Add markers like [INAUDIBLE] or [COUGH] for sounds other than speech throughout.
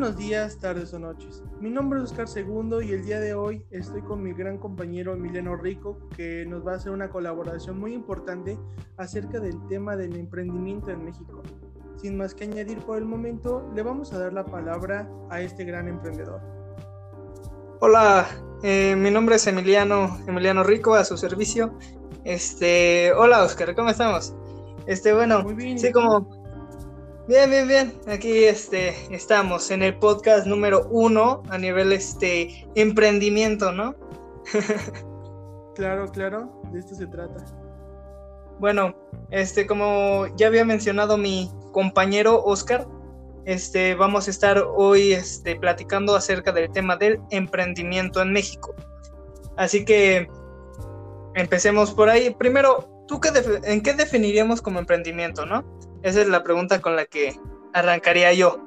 buenos días, tardes o noches. Mi nombre es Oscar Segundo y el día de hoy estoy con mi gran compañero Emiliano Rico que nos va a hacer una colaboración muy importante acerca del tema del emprendimiento en México. Sin más que añadir por el momento, le vamos a dar la palabra a este gran emprendedor. Hola, eh, mi nombre es Emiliano, Emiliano Rico, a su servicio. Este, hola Oscar, ¿cómo estamos? Este, bueno, Muy bien, sí, como Bien, bien, bien. Aquí este, estamos en el podcast número uno a nivel este emprendimiento, ¿no? [LAUGHS] claro, claro, de esto se trata. Bueno, este, como ya había mencionado mi compañero Oscar, este, vamos a estar hoy este, platicando acerca del tema del emprendimiento en México. Así que empecemos por ahí. Primero, ¿tú qué en qué definiríamos como emprendimiento, no? Esa es la pregunta con la que arrancaría yo.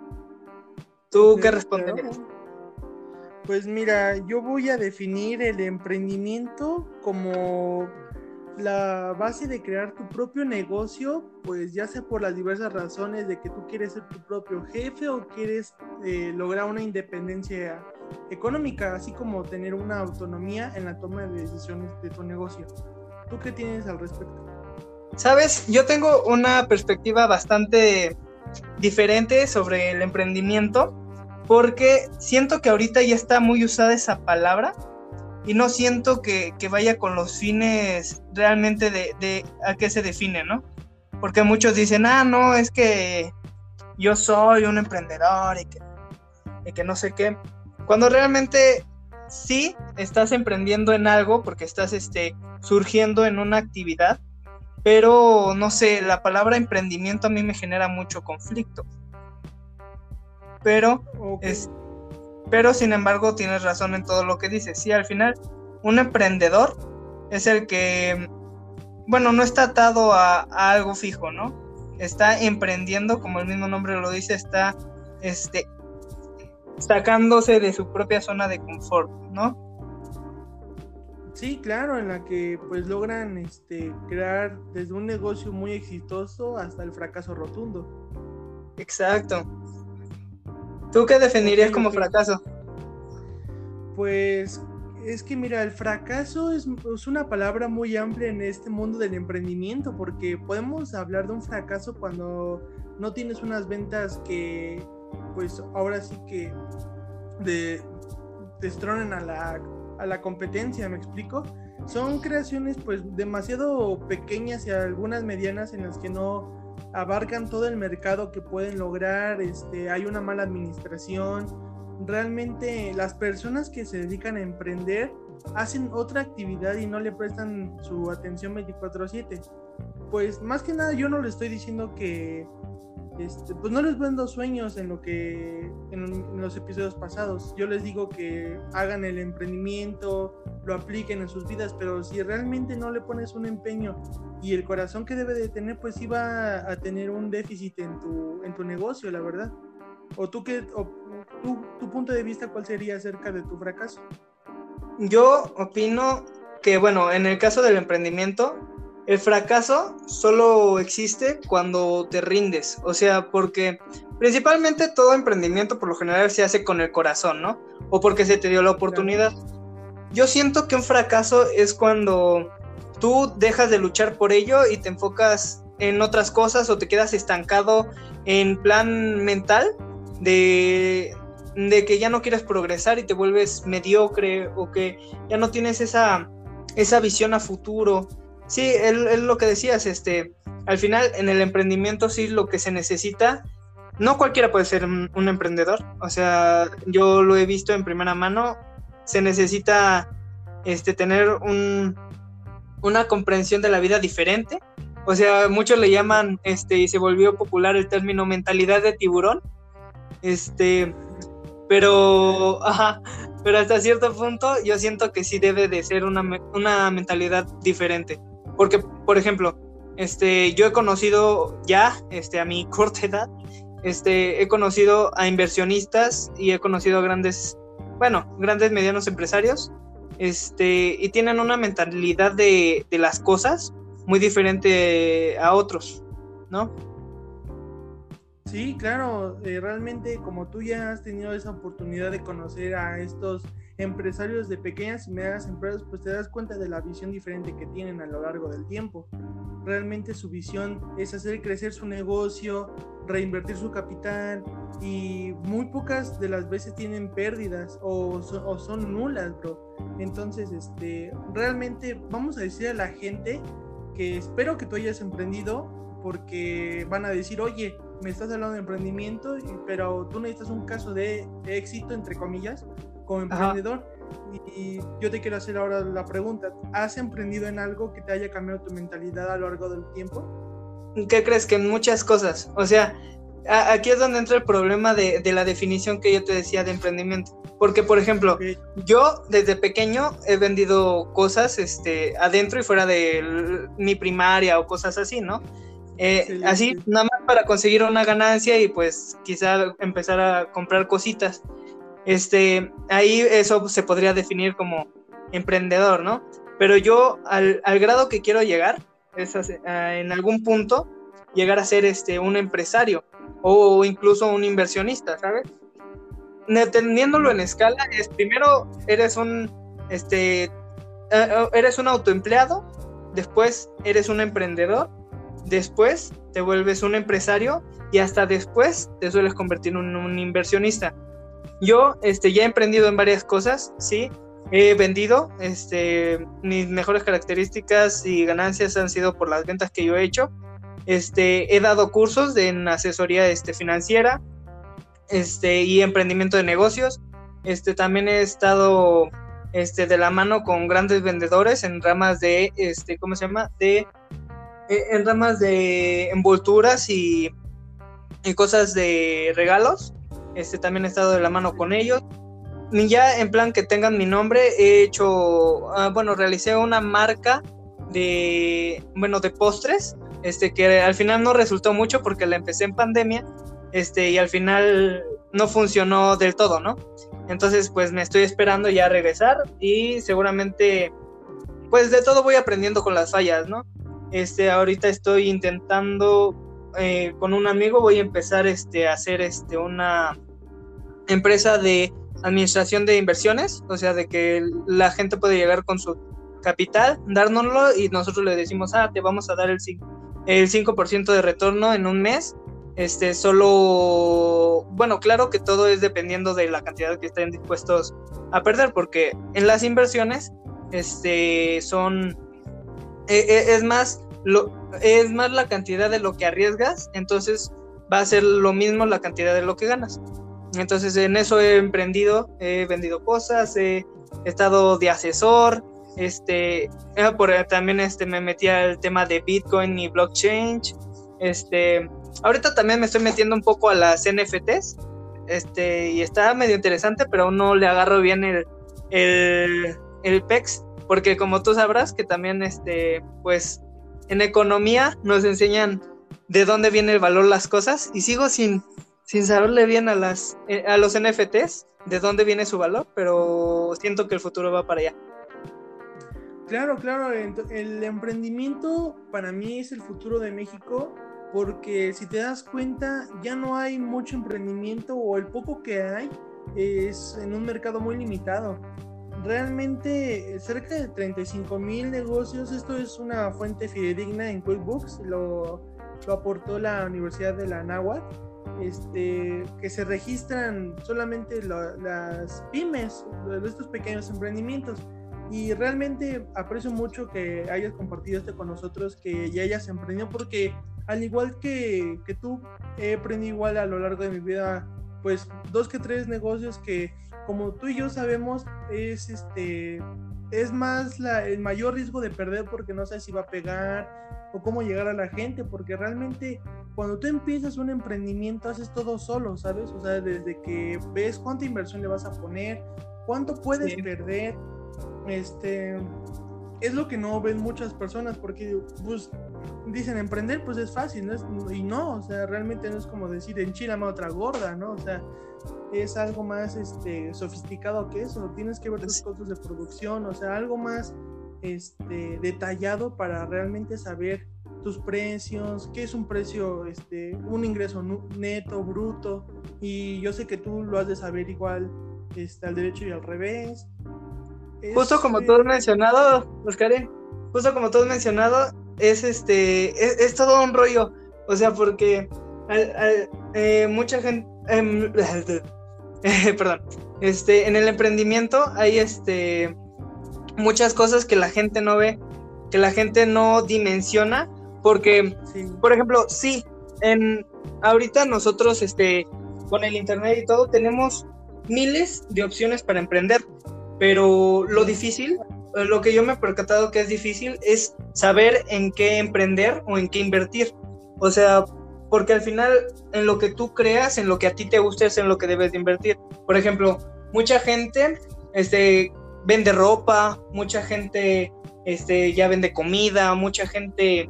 ¿Tú qué responderías? Pues mira, yo voy a definir el emprendimiento como la base de crear tu propio negocio, pues ya sea por las diversas razones de que tú quieres ser tu propio jefe o quieres eh, lograr una independencia económica, así como tener una autonomía en la toma de decisiones de tu negocio. ¿Tú qué tienes al respecto? Sabes, yo tengo una perspectiva bastante diferente sobre el emprendimiento porque siento que ahorita ya está muy usada esa palabra y no siento que, vaya con los fines realmente de, a qué se define, ¿no? Porque muchos dicen, ah, no, es que yo soy un emprendedor y que, y que no sé qué. Cuando realmente sí estás emprendiendo en algo porque estás este, surgiendo en una actividad, pero no sé, la palabra emprendimiento a mí me genera mucho conflicto. Pero, es, pero sin embargo tienes razón en todo lo que dices. Sí, al final, un emprendedor es el que, bueno, no está atado a, algo fijo, ¿no? Está emprendiendo, como el mismo nombre lo dice, está este, sacándose de su propia zona de confort, ¿no? Sí, claro, en la que pues logran este, crear desde un negocio muy exitoso hasta el fracaso rotundo. Exacto. ¿Tú qué definirías como fracaso? Pues es que mira, el fracaso es, es, una palabra muy amplia en este mundo del emprendimiento, porque podemos hablar de un fracaso cuando no tienes unas ventas que, pues ahora sí que de, destronen a la a la competencia, ¿me explico? Son creaciones pues demasiado pequeñas y algunas medianas en las que no abarcan todo el mercado que pueden lograr, este, hay una mala administración, realmente las personas que se dedican a emprender hacen otra actividad y no le prestan su atención 24/7. Pues más que nada yo no le estoy diciendo que este, pues no les vendo sueños en lo que en, los episodios pasados. Yo les digo que hagan el emprendimiento, lo apliquen en sus vidas, pero si realmente no le pones un empeño y el corazón que debe de tener, pues iba a tener un déficit en tu, en tu negocio, la verdad. ¿O tú qué, o, tu punto de vista cuál sería acerca de tu fracaso? Yo opino que, bueno, en el caso del emprendimiento, el fracaso solo existe cuando te rindes, o sea, porque principalmente todo emprendimiento por lo general se hace con el corazón, ¿no? O porque se te dio la oportunidad. Yo siento que un fracaso es cuando tú dejas de luchar por ello y te enfocas en otras cosas o te quedas estancado en plan mental de, de que ya no quieres progresar y te vuelves mediocre o que ya no tienes esa, esa visión a futuro Sí, es lo que decías, este, al final en el emprendimiento sí lo que se necesita, no cualquiera puede ser un, emprendedor, o sea, yo lo he visto en primera mano, se necesita este, tener un, una comprensión de la vida diferente, o sea, muchos le llaman, este, y se volvió popular el término mentalidad de tiburón, este, pero, [LAUGHS] ajá, pero hasta cierto punto yo siento que sí debe de ser una, una mentalidad diferente. Porque, por ejemplo, este, yo he conocido ya, este, a mi [LAUGHS] corta edad, este, he conocido a inversionistas y he conocido a grandes, bueno, grandes medianos empresarios, este, y tienen una mentalidad de, las cosas muy diferente a otros, ¿no? Sí, claro, eh, realmente como tú ya has tenido esa oportunidad de conocer a estos empresarios de pequeñas y medianas empresas, pues te das cuenta de la visión diferente que tienen a lo largo del tiempo. Realmente su visión es hacer crecer su negocio, reinvertir su capital y muy pocas de las veces tienen pérdidas o son, nulas, bro. Entonces, este, realmente vamos a decir a la gente que espero que tú hayas emprendido porque van a decir, oye, me estás hablando de emprendimiento, pero tú necesitas un caso de éxito, entre comillas, como emprendedor. Y yo te quiero hacer ahora la pregunta, ¿has emprendido en algo que te haya cambiado tu mentalidad a lo largo del tiempo? ¿Qué crees? Que en muchas cosas. O sea, aquí es donde entra el problema de, la definición que yo te decía de emprendimiento. Porque, por ejemplo, yo desde pequeño he vendido cosas este, adentro y fuera de mi primaria o cosas así, ¿no? Eh, así, nada más para conseguir una ganancia y pues quizá empezar a comprar cositas. Este, ahí eso se podría definir como emprendedor, ¿no? Pero yo al, grado que quiero llegar es en algún punto llegar a ser este, un empresario o incluso un inversionista, ¿sabes? Teniéndolo en escala, es primero eres un, este, eres un autoempleado, después eres un emprendedor, después te vuelves un empresario y hasta después te sueles convertir en un inversionista. Yo este, ya he emprendido en varias cosas, sí. He vendido, este, mis mejores características y ganancias han sido por las ventas que yo he hecho. Este, he dado cursos de, en asesoría este, financiera este, y emprendimiento de negocios. Este, también he estado este, de la mano con grandes vendedores en ramas de, este, ¿cómo se llama? De, eh, en ramas de envolturas y, y cosas de regalos. Este, también he estado de la mano con ellos. Ni ya en plan que tengan mi nombre, he hecho, ah, bueno, realicé una marca de, bueno, de postres, este, que al final no resultó mucho porque la empecé en pandemia, este, y al final no funcionó del todo, ¿no? Entonces, pues me estoy esperando ya a regresar y seguramente, pues de todo voy aprendiendo con las fallas, ¿no? Este, ahorita estoy intentando eh, con un amigo voy a empezar este, a hacer este, una empresa de administración de inversiones, o sea, de que la gente puede llegar con su capital, dárnoslo y nosotros le decimos, ah, te vamos a dar el 5%, el 5 de retorno en un mes. Este, solo, bueno, claro que todo es dependiendo de la cantidad que estén dispuestos a perder, porque en las inversiones, este, son, e, e, es más, lo, es más la cantidad de lo que arriesgas, entonces va a ser lo mismo la cantidad de lo que ganas. Entonces en eso he emprendido, he vendido cosas, he estado de asesor, este, eh, por, también este, me metí al tema de Bitcoin y blockchain, este, ahorita también me estoy metiendo un poco a las NFTs, este, y está medio interesante, pero aún no le agarro bien el, el, el PEX, porque como tú sabrás que también, este, pues, en economía nos enseñan de dónde viene el valor las cosas y sigo sin, sin saberle bien a, las, eh, a los NFTs de dónde viene su valor, pero siento que el futuro va para allá. Claro, claro, el emprendimiento para mí es el futuro de México porque si te das cuenta ya no hay mucho emprendimiento o el poco que hay es en un mercado muy limitado realmente cerca de 35 mil negocios. Esto es una fuente fidedigna en QuickBooks, lo, lo aportó la Universidad de la Náhuatl. Este, que se registran solamente las pymes, estos pequeños emprendimientos. Y realmente aprecio mucho que hayas compartido esto con nosotros, que ya hayas emprendido, porque al igual que, que tú, he aprendido igual a lo largo de mi vida, pues dos que tres negocios que como tú y yo sabemos, es este es más la, el mayor riesgo de perder porque no sabes si va a pegar o cómo llegar a la gente, porque realmente cuando tú empiezas un emprendimiento haces todo solo, ¿sabes? O sea, desde que ves cuánta inversión le vas a poner, cuánto puedes perder, este, es lo que no ven muchas personas porque pues dicen emprender pues es fácil, ¿no? y no, o sea, realmente no es como decir enchilame otra gorda, ¿no? O sea, es algo más este, sofisticado que eso, tienes que ver los costos de producción, o sea, algo más este, detallado para realmente saber tus precios, qué es un precio, este, un ingreso neto, bruto, y yo sé que tú lo has de saber igual este, al derecho y al revés. Justo como tú has mencionado, Oscar, justo como tú has mencionado, es este, es, todo un rollo, o sea, porque eh, mucha gente, em, [LAUGHS] perdón, este, en el emprendimiento hay este, muchas cosas que la gente no ve, que la gente no dimensiona, porque, por ejemplo, sí, en, ahorita nosotros, este, con el internet y todo, tenemos miles de opciones para emprender, pero lo difícil, lo que yo me he percatado que es difícil es saber en qué emprender o en qué invertir. O sea, porque al final en lo que tú creas, en lo que a ti te guste es en lo que debes de invertir. Por ejemplo, mucha gente este, vende ropa, mucha gente este, ya vende comida, mucha gente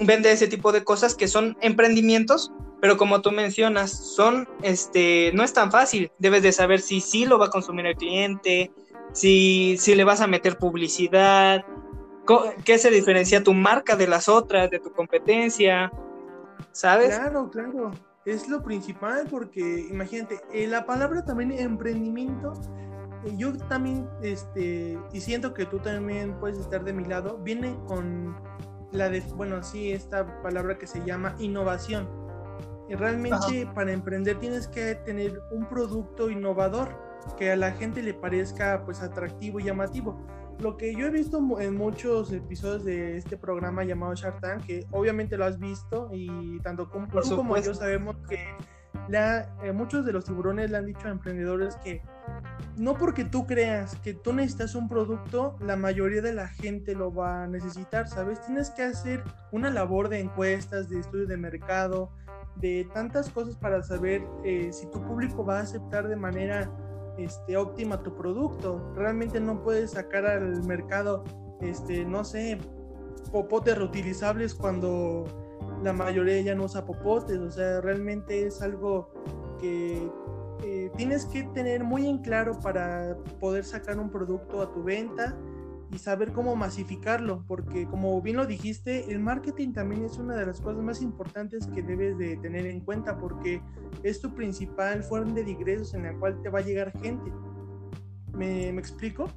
vende ese tipo de cosas que son emprendimientos, pero como tú mencionas, son, este, no es tan fácil. Debes de saber si sí lo va a consumir el cliente, si, si le vas a meter publicidad, qué se diferencia tu marca de las otras, de tu competencia, ¿sabes? Claro, claro. Es lo principal porque, imagínate, eh, la palabra también emprendimiento eh, yo también, este, y siento que tú también puedes estar de mi lado, viene con la de, bueno, sí, esta palabra que se llama innovación. Realmente para emprender tienes que tener un producto innovador que a la gente le parezca pues atractivo y llamativo. Lo que yo he visto en muchos episodios de este programa llamado Shark Tank, que obviamente lo has visto y tanto como, tú como yo sabemos que la, eh, muchos de los tiburones le han dicho a emprendedores que no porque tú creas que tú necesitas un producto, la mayoría de la gente lo va a necesitar, ¿sabes? Tienes que hacer una labor de encuestas, de estudio de mercado, de tantas cosas para saber eh, si tu público va a aceptar de manera este, óptima tu producto. Realmente no puedes sacar al mercado, este, no sé, popotes reutilizables cuando la mayoría ya no usa popotes. O sea, realmente es algo que eh, tienes que tener muy en claro para poder sacar un producto a tu venta y saber cómo masificarlo, porque como bien lo dijiste, el marketing también es una de las cosas más importantes que debes de tener en cuenta, porque es tu principal fuente de ingresos en la cual te va a llegar gente. ¿Me, me explico?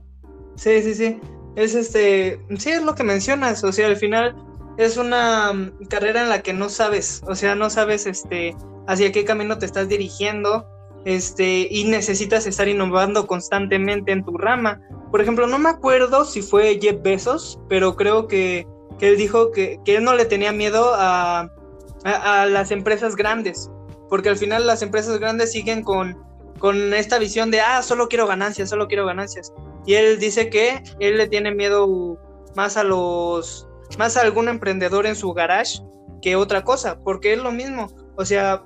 Sí, sí, sí. Es este, sí, es lo que mencionas, o sea, al final es una mm, carrera en la que no sabes, o sea, no sabes este hacia qué camino te estás dirigiendo este, y necesitas estar innovando constantemente en tu rama. Por ejemplo, no me acuerdo si fue Jeff Bezos, pero creo que, él dijo que, él no le tenía miedo a, las empresas grandes, porque al final las empresas grandes siguen con, con esta visión de, ah, solo quiero ganancias, solo quiero ganancias. Y él dice que él le tiene miedo más a los, más a algún emprendedor en su garage que otra cosa, porque es lo mismo. O sea,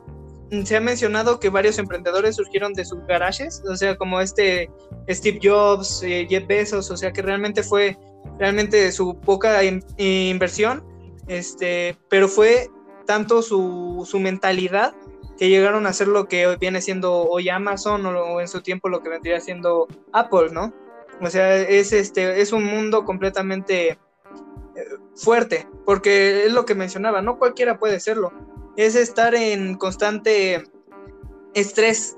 se ha mencionado que varios emprendedores surgieron de sus garajes, o sea, como este Steve Jobs, eh, Jeff Bezos, o sea, que realmente fue realmente su poca inversión, este, pero fue tanto su, su, mentalidad que llegaron a hacer lo que viene siendo hoy Amazon o, en su tiempo lo que vendría siendo Apple, ¿no? O sea, es este es un mundo completamente eh, fuerte, porque es lo que mencionaba, no cualquiera puede serlo es estar en constante estrés.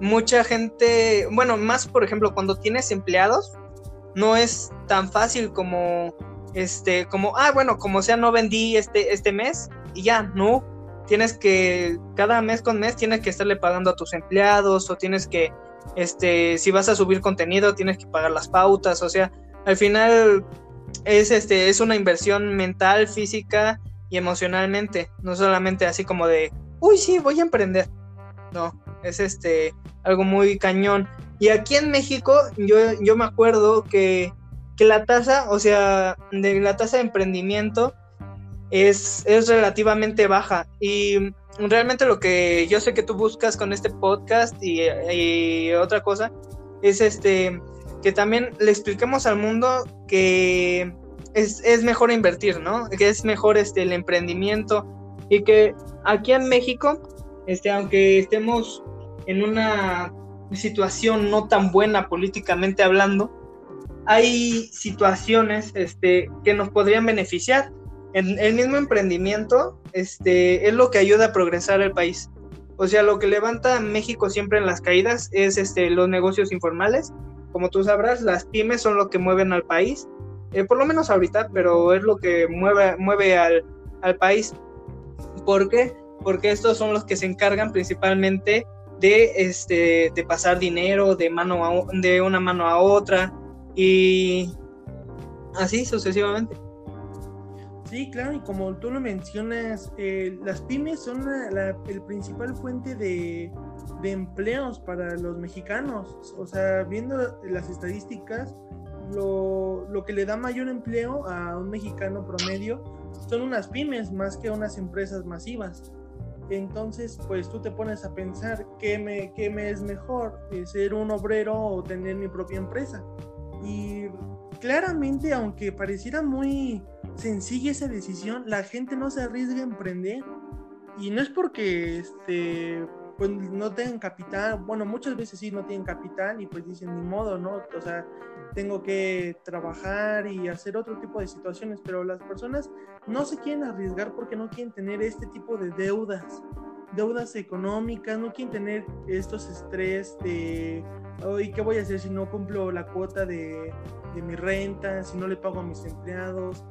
Mucha gente, bueno, más por ejemplo, cuando tienes empleados, no es tan fácil como, este, como, ah, bueno, como sea, no vendí este, este mes y ya, no. Tienes que, cada mes con mes, tienes que estarle pagando a tus empleados o tienes que, este, si vas a subir contenido, tienes que pagar las pautas, o sea, al final es, este, es una inversión mental, física y emocionalmente, no solamente así como de, uy, sí, voy a emprender. No, es este algo muy cañón. Y aquí en México, yo, yo me acuerdo que, que la tasa, o sea, de la tasa de emprendimiento es, es relativamente baja. Y realmente lo que yo sé que tú buscas con este podcast y, y otra cosa es este que también le expliquemos al mundo que es, mejor invertir, ¿no? Que es mejor este, el emprendimiento y que aquí en México, este, aunque estemos en una situación no tan buena políticamente hablando, hay situaciones este, que nos podrían beneficiar. en el mismo emprendimiento este, es lo que ayuda a progresar el país. O sea, lo que levanta a México siempre en las caídas es este, los negocios informales. Como tú sabrás, las pymes son lo que mueven al país, eh, por lo menos ahorita, pero es lo que mueve, mueve al, al país. ¿Por qué? Porque estos son los que se encargan principalmente de, este, de pasar dinero de, mano a, de una mano a otra y así sucesivamente. Sí, claro, y como tú lo mencionas, eh, las pymes son la, el principal fuente de, de, empleos para los mexicanos. O sea, viendo las estadísticas, lo, lo, que le da mayor empleo a un mexicano promedio son unas pymes más que unas empresas masivas. Entonces, pues tú te pones a pensar qué me, qué me es mejor, eh, ser un obrero o tener mi propia empresa. Y claramente, aunque pareciera muy sencilla esa decisión, la gente no se arriesga a emprender. Y no es porque este, pues no tengan capital, bueno, muchas veces sí no tienen capital y pues dicen ni modo, ¿no? O sea, tengo que trabajar y hacer otro tipo de situaciones, pero las personas no se quieren arriesgar porque no quieren tener este tipo de deudas, deudas económicas, no quieren tener estos estrés de, hoy ¿qué voy a hacer si no cumplo la cuota de, de mi renta, si no le pago a mis empleados?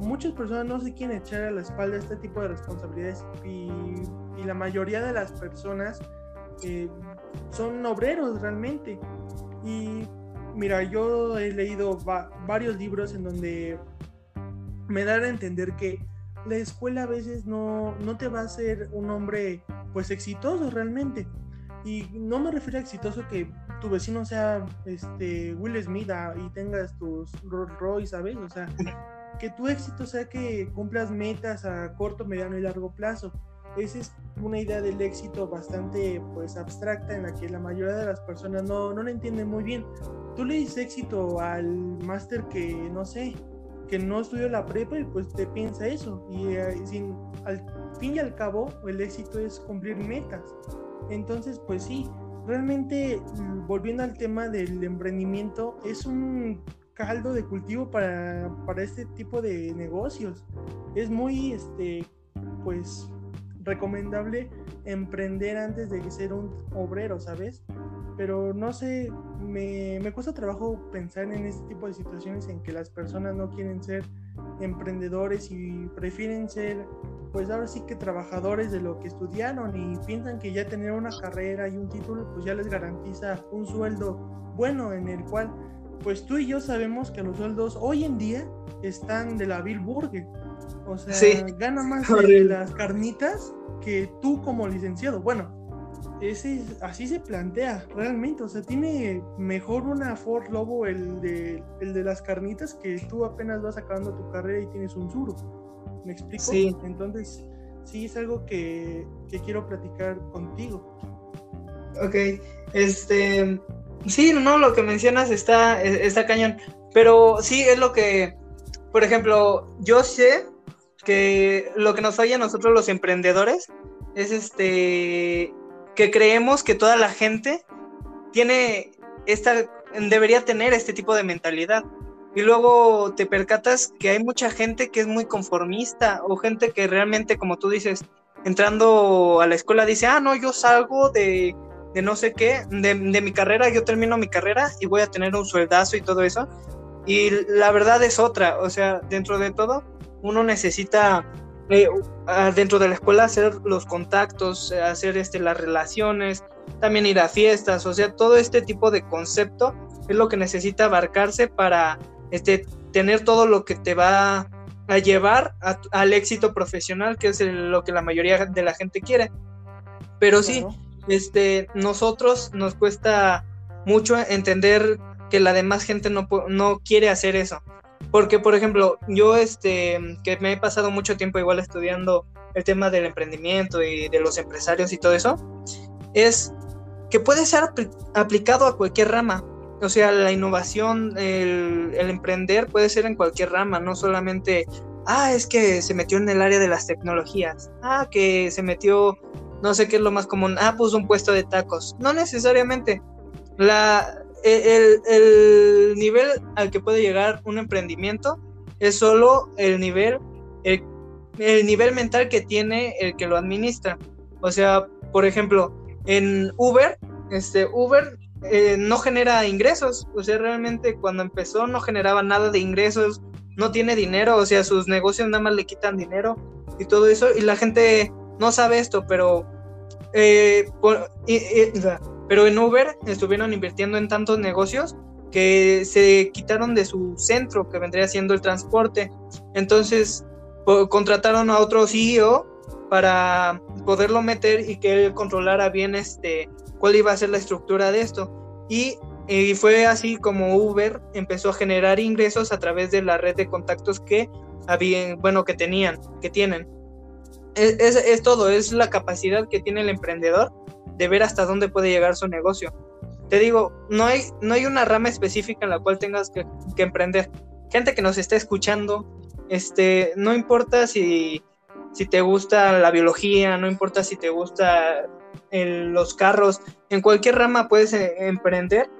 Muchas personas no se quieren echar a la espalda este tipo de responsabilidades y y la mayoría de las personas eh, son obreros realmente. Y mira, yo he leído varios libros en donde me dan a entender que la escuela a veces no, no te va a hacer un hombre pues exitoso realmente. Y no me refiero a exitoso que tu vecino sea este Will Smith ah, y tengas tus Rolls Royce, ¿sabes? O sea, que tu éxito sea que cumplas metas a corto, mediano y largo plazo. Esa es una idea del éxito bastante pues abstracta en la que la mayoría de las personas no, no la entienden muy bien. Tú le dices éxito al máster que no sé, que no estudió la prepa y pues te piensa eso. Y eh, sin, al fin y al cabo el éxito es cumplir metas. Entonces pues sí, realmente volviendo al tema del emprendimiento es un caldo de cultivo para, para este tipo de negocios. Es muy, este, pues recomendable emprender antes de ser un obrero, ¿sabes? Pero no sé, me, me cuesta trabajo pensar en este tipo de situaciones en que las personas no quieren ser emprendedores y prefieren ser, pues ahora sí que trabajadores de lo que estudiaron y piensan que ya tener una carrera y un título, pues ya les garantiza un sueldo bueno en el cual, pues tú y yo sabemos que los sueldos hoy en día están de la Bill Burger o sea, gana [LAUGHS] más de las carnitas que tú como licenciado. Bueno, ese, así se plantea realmente. O sea, tiene mejor una Ford Lobo el de, el de las carnitas que tú apenas vas acabando tu carrera y tienes un suro. ¿Me explico? Sí. Entonces, sí es algo que, que quiero platicar contigo. Ok, este, sí, no, lo que mencionas está, está cañón, pero sí es lo que, por ejemplo, yo sé que lo que nos falla a nosotros los emprendedores es este que creemos que toda la gente tiene esta debería tener este tipo de mentalidad. Y luego te percatas que hay mucha gente que es muy conformista o gente que realmente como tú dices entrando a la escuela dice ah no yo salgo de, de no sé qué de, de mi carrera yo termino mi carrera y voy a tener un sueldazo y todo eso y la verdad es otra o sea dentro de todo uno necesita eh, dentro de la escuela hacer los contactos, hacer este, las relaciones, también ir a fiestas, o sea, todo este tipo de concepto es lo que necesita abarcarse para este, tener todo lo que te va a llevar al éxito profesional, que es lo que la mayoría de la gente quiere. Pero sí, este, nosotros nos cuesta mucho entender que la demás gente no, no quiere hacer eso. Porque, por ejemplo, yo, este, que me he pasado mucho tiempo igual estudiando el tema del emprendimiento y de los empresarios y todo eso, es que puede ser aplicado a cualquier rama. O sea, la innovación, el, el, emprender puede ser en cualquier rama, no solamente, ah, es que se metió en el área de las tecnologías, ah, que se metió, no sé qué es lo más común, ah, pues un puesto de tacos. No necesariamente. La, el, nivel al que puede llegar un emprendimiento es solo el nivel el, nivel mental que tiene el que lo administra. O sea, por ejemplo, en Uber, este, Uber eh, no genera ingresos. O sea, realmente cuando empezó no generaba nada de ingresos, no tiene dinero, o sea, sus negocios nada más le quitan dinero y todo eso. Y la gente no sabe esto, pero, eh, pero en Uber estuvieron invirtiendo en tantos negocios que se quitaron de su centro, que vendría siendo el transporte. Entonces, contrataron a otro CEO para poderlo meter y que él controlara bien este cuál iba a ser la estructura de esto. Y, fue así como Uber empezó a generar ingresos a través de la red de contactos que habían, bueno, que tenían, que tienen. Es, es, todo, es la capacidad que tiene el emprendedor de ver hasta dónde puede llegar su negocio. Te digo, no hay, no hay una rama específica en la cual tengas que, emprender. Gente que nos está escuchando, este, no importa si, si te gusta la biología, no importa si te gusta los carros, en cualquier rama puedes eh, emprender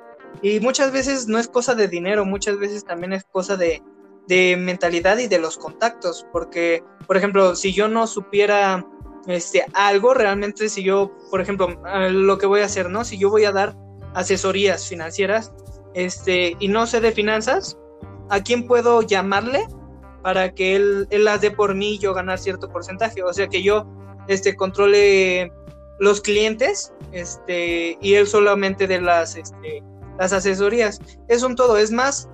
y muchas veces no es cosa de dinero, muchas veces también es cosa de, de mentalidad y de los contactos, porque, por ejemplo, si yo no supiera este, algo, realmente si yo, por ejemplo, lo que voy a hacer, ¿no? Si yo voy a dar asesorías financieras este, y no sé de finanzas, ¿a quién puedo llamarle para que él, él las dé por mí y yo ganar cierto porcentaje? O sea, que yo este, controle los clientes este, y él solamente de las, este, las asesorías. Es un todo, es más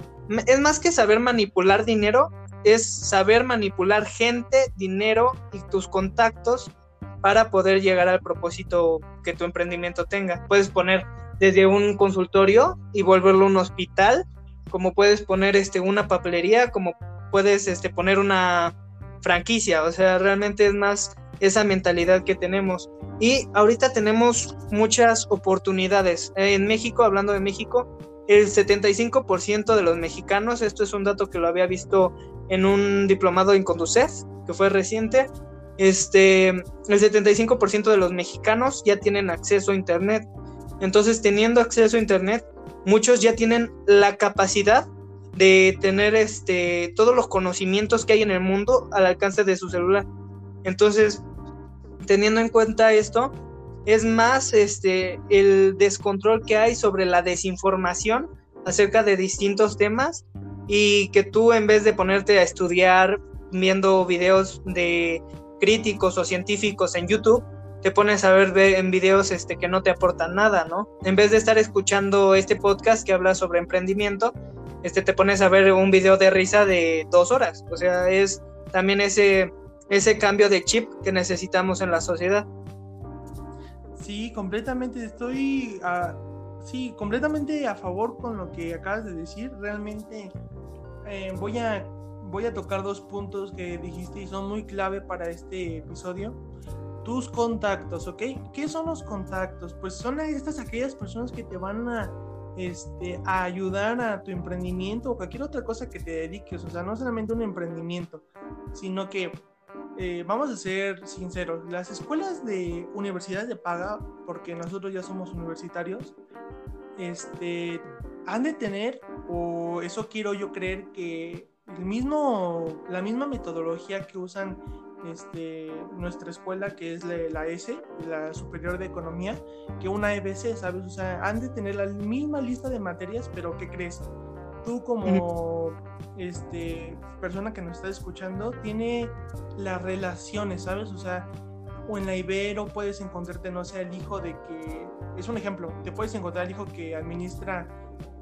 es más que saber manipular dinero, es saber manipular gente, dinero y tus contactos para poder llegar al propósito que tu emprendimiento tenga. Puedes poner desde un consultorio y volverlo un hospital, como puedes poner este, una papelería, como puedes este, poner una franquicia, o sea, realmente es más esa mentalidad que tenemos. Y ahorita tenemos muchas oportunidades. En México, hablando de México, el 75% de los mexicanos, esto es un dato que lo había visto en un diplomado en Conducef, que fue reciente, este, el 75% de los mexicanos ya tienen acceso a Internet. Entonces, teniendo acceso a Internet, muchos ya tienen la capacidad de tener este, todos los conocimientos que hay en el mundo al alcance de su celular. Entonces, teniendo en cuenta esto, es más este, el descontrol que hay sobre la desinformación acerca de distintos temas y que tú en vez de ponerte a estudiar viendo videos de críticos o científicos en YouTube, te pones a ver en videos este, que no te aportan nada, ¿no? En vez de estar escuchando este podcast que habla sobre emprendimiento, este, te pones a ver un video de risa de dos horas. O sea, es también ese, ese cambio de chip que necesitamos en la sociedad. Sí, completamente estoy a, sí, completamente a favor con lo que acabas de decir. Realmente eh, voy a voy a tocar dos puntos que dijiste y son muy clave para este episodio. Tus contactos, ¿ok? ¿Qué son los contactos? Pues son estas aquellas personas que te van a, este, a ayudar a tu emprendimiento o cualquier otra cosa que te dediques. O sea, no solamente un emprendimiento, sino que eh, vamos a ser sinceros, las escuelas de universidades de paga, porque nosotros ya somos universitarios, este, han de tener, o eso quiero yo creer, que el mismo, la misma metodología que usan este, nuestra escuela, que es la, la, S, la Superior de Economía, que una EBC, ¿sabes? O sea, han de tener la misma lista de materias, pero ¿qué crees? Tú como este, persona que nos está escuchando tiene las relaciones, ¿sabes? O sea, o en la Ibero puedes encontrarte, no sé, el hijo de que, es un ejemplo, te puedes encontrar el hijo que administra,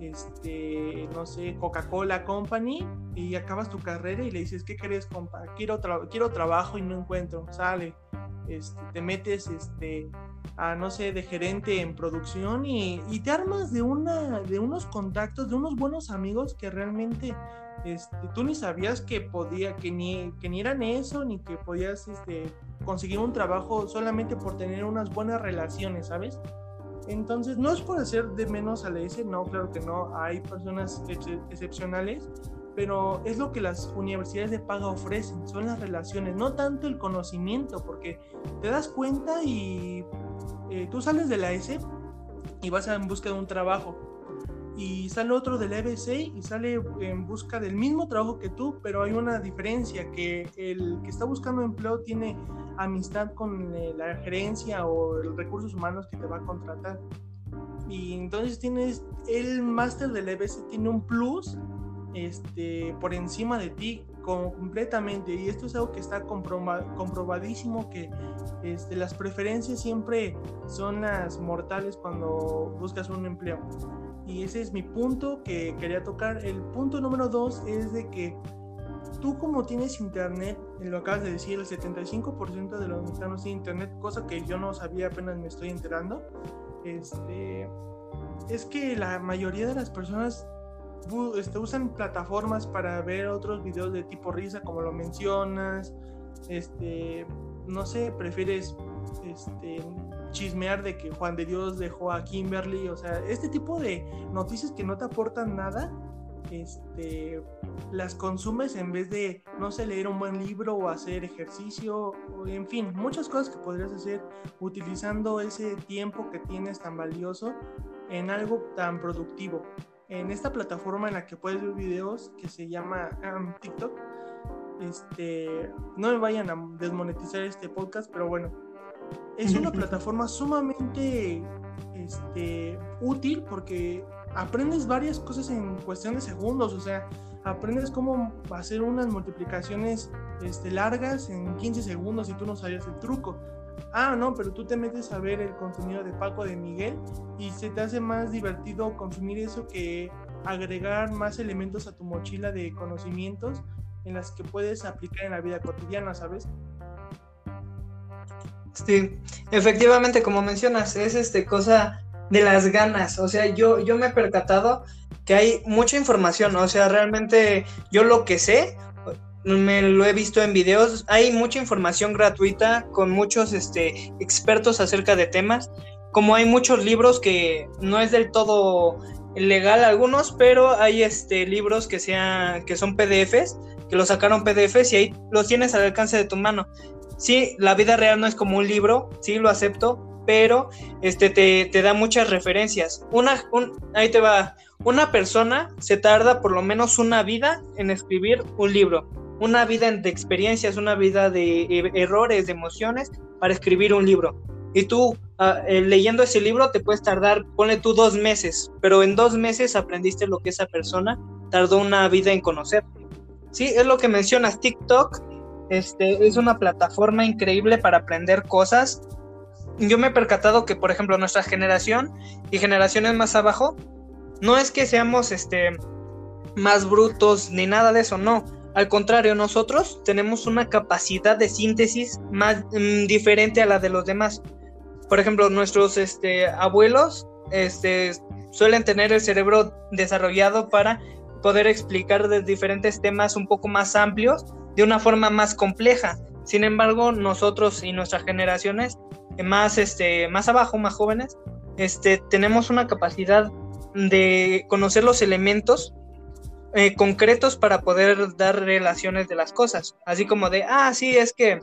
este, no sé, Coca-Cola Company y acabas tu carrera y le dices, ¿qué crees, compa? Quiero, quiero trabajo y no encuentro, sale, este, te metes, este, a, no sé, de gerente en producción y, y, te armas de, una, de unos contactos, de unos buenos amigos que realmente este, tú ni sabías que podía, que ni, que ni eran eso, ni que podías este, conseguir un trabajo solamente por tener unas buenas relaciones, ¿sabes? Entonces, no es por hacer de menos a la S, no, claro que no, hay personas excepcionales, pero es lo que las universidades de paga ofrecen, son las relaciones, no tanto el conocimiento, porque te das cuenta y eh, tú sales de la S y vas en busca de un trabajo y sale otro del EBC y sale en busca del mismo trabajo que tú, pero hay una diferencia, que el que está buscando empleo tiene amistad con eh, la gerencia o los recursos humanos que te va a contratar. Y entonces tienes el máster del EBC tiene un plus este, por encima de ti completamente y esto es algo que está comprobadísimo que este, las preferencias siempre son las mortales cuando buscas un empleo y ese es mi punto que quería tocar el punto número dos es de que tú como tienes internet lo acabas de decir el 75% de los mexicanos tienen internet cosa que yo no sabía apenas me estoy enterando este es que la mayoría de las personas este, usan plataformas para ver otros videos de tipo risa, como lo mencionas. Este, no sé, prefieres este, chismear de que Juan de Dios dejó a Kimberly, o sea, este tipo de noticias que no te aportan nada, este, las consumes en vez de, no sé, leer un buen libro o hacer ejercicio, en fin, muchas cosas que podrías hacer utilizando ese tiempo que tienes tan valioso en algo tan productivo en esta plataforma en la que puedes ver videos que se llama TikTok. Este, no me vayan a desmonetizar este podcast, pero bueno, es una plataforma sumamente este, útil porque aprendes varias cosas en cuestión de segundos, o sea, aprendes cómo hacer unas multiplicaciones este, largas en 15 segundos y tú no sabías el truco ah, no, pero tú te metes a ver el contenido de Paco de Miguel y se te hace más divertido consumir eso que agregar más elementos a tu mochila de conocimientos en las que puedes aplicar en la vida cotidiana, ¿sabes? Sí, efectivamente, como mencionas, es este cosa de las ganas. O sea, yo, yo me he percatado que hay mucha información. O sea, realmente yo lo que sé, me lo he visto en videos, hay mucha información gratuita con muchos este, expertos acerca de temas, como hay muchos libros que no es del todo legal algunos, pero hay este, libros que, sean, que son PDFs, que los sacaron PDFs y ahí los tienes al alcance de tu mano. Sí, la vida real no es como un libro, sí lo acepto, pero este, te, te da muchas referencias. Una, ahí te va, una persona se tarda por lo menos una vida en escribir un libro una vida de experiencias, una vida de e, errores, de emociones para escribir un libro. Y tú ah, eh, leyendo ese libro te puedes tardar, ponle tú dos meses, pero en dos meses aprendiste lo que esa persona tardó una vida en conocer. Sí, es lo que mencionas, TikTok este, es una plataforma increíble para aprender cosas. Yo me he percatado que, por ejemplo, nuestra generación y generaciones más abajo, no es que seamos este, más brutos ni nada de eso, no al contrario, nosotros tenemos una capacidad de síntesis más mm, diferente a la de los demás. Por ejemplo, nuestros este, abuelos este, suelen tener el cerebro desarrollado para poder explicar de diferentes temas un poco más amplios de una forma más compleja. Sin embargo, nosotros y nuestras generaciones más, este, más abajo, más jóvenes, este, tenemos una capacidad de conocer los elementos eh, concretos para poder dar relaciones de las cosas. Así como de, ah, sí, es que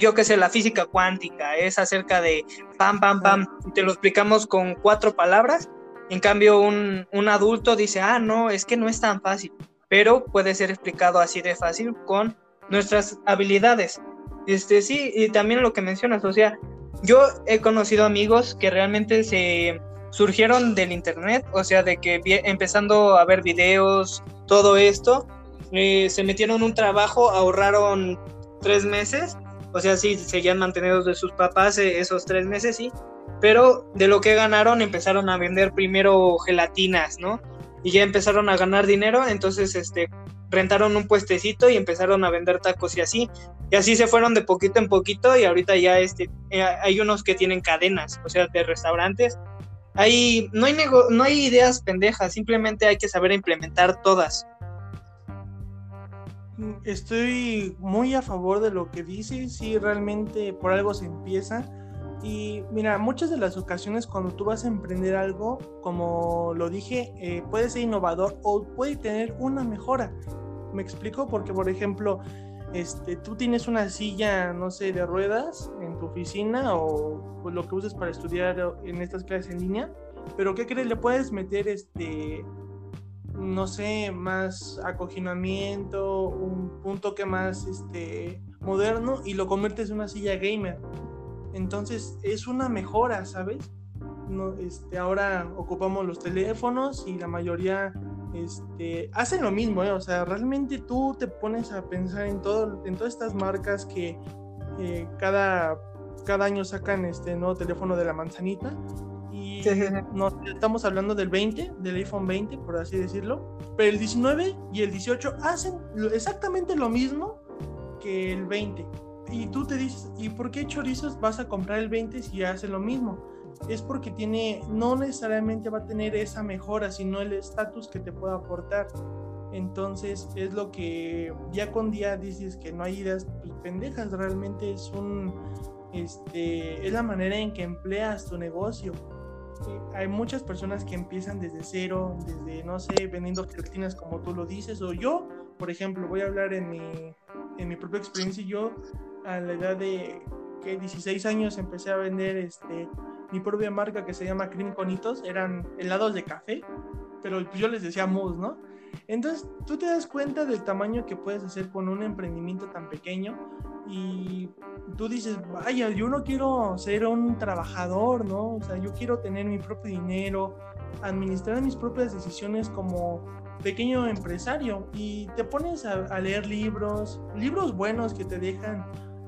yo qué sé, la física cuántica es acerca de pam, pam, pam, y te lo explicamos con cuatro palabras. En cambio, un, un adulto dice, ah, no, es que no es tan fácil, pero puede ser explicado así de fácil con nuestras habilidades. Este, sí, y también lo que mencionas, o sea, yo he conocido amigos que realmente se surgieron del internet, o sea, de que empezando a ver videos, todo esto, eh, se metieron un trabajo, ahorraron tres meses, o sea, sí, seguían mantenidos de sus papás eh, esos tres meses, sí, pero de lo que ganaron empezaron a vender primero gelatinas, ¿no? Y ya empezaron a ganar dinero, entonces, este, rentaron un puestecito y empezaron a vender tacos y así. Y así se fueron de poquito en poquito y ahorita ya este, eh, hay unos que tienen cadenas, o sea, de restaurantes hay, no, hay no hay ideas pendejas, simplemente hay que saber implementar todas. Estoy muy a favor de lo que dices, sí, realmente por algo se empieza. Y mira, muchas de las ocasiones cuando tú vas a emprender algo, como lo dije, eh, puede ser innovador o puede tener una mejora. Me explico porque, por ejemplo, este, tú tienes una silla, no sé, de ruedas en tu oficina o pues, lo que uses para estudiar en estas clases en línea pero ¿qué crees? Le puedes meter este, no sé, más acoginamiento, un, un toque más este, moderno y lo conviertes en una silla gamer. Entonces es una mejora, ¿sabes? No, este, ahora ocupamos los teléfonos y la mayoría este, hacen lo mismo, ¿eh? o sea, realmente tú te pones a pensar en, todo, en todas estas marcas que eh, cada, cada año sacan este nuevo teléfono de la manzanita y estamos hablando del 20, del iPhone 20, por así decirlo, pero el 19 y el 18 hacen exactamente lo mismo que el 20. Y tú te dices, ¿y por qué chorizos vas a comprar el 20 si hace lo mismo? Es porque tiene, no necesariamente va a tener esa mejora, sino el estatus que te pueda aportar. Entonces es lo que día con día dices que no hay ideas pues, pendejas, realmente es un, este, es la manera en que empleas tu negocio. Eh, hay muchas personas que empiezan desde cero, desde, no sé, vendiendo gelatinas como tú lo dices, o yo, por ejemplo, voy a hablar en mi, en mi propia experiencia, yo a la edad de que 16 años empecé a vender este, mi propia marca que se llama Cream Conitos, eran helados de café, pero yo les decía mousse, ¿no? Entonces tú te das cuenta del tamaño que puedes hacer con un emprendimiento tan pequeño y tú dices, vaya, yo no quiero ser un trabajador, ¿no? O sea, yo quiero tener mi propio dinero, administrar mis propias decisiones como pequeño empresario y te pones a, leer libros, libros buenos que te dejan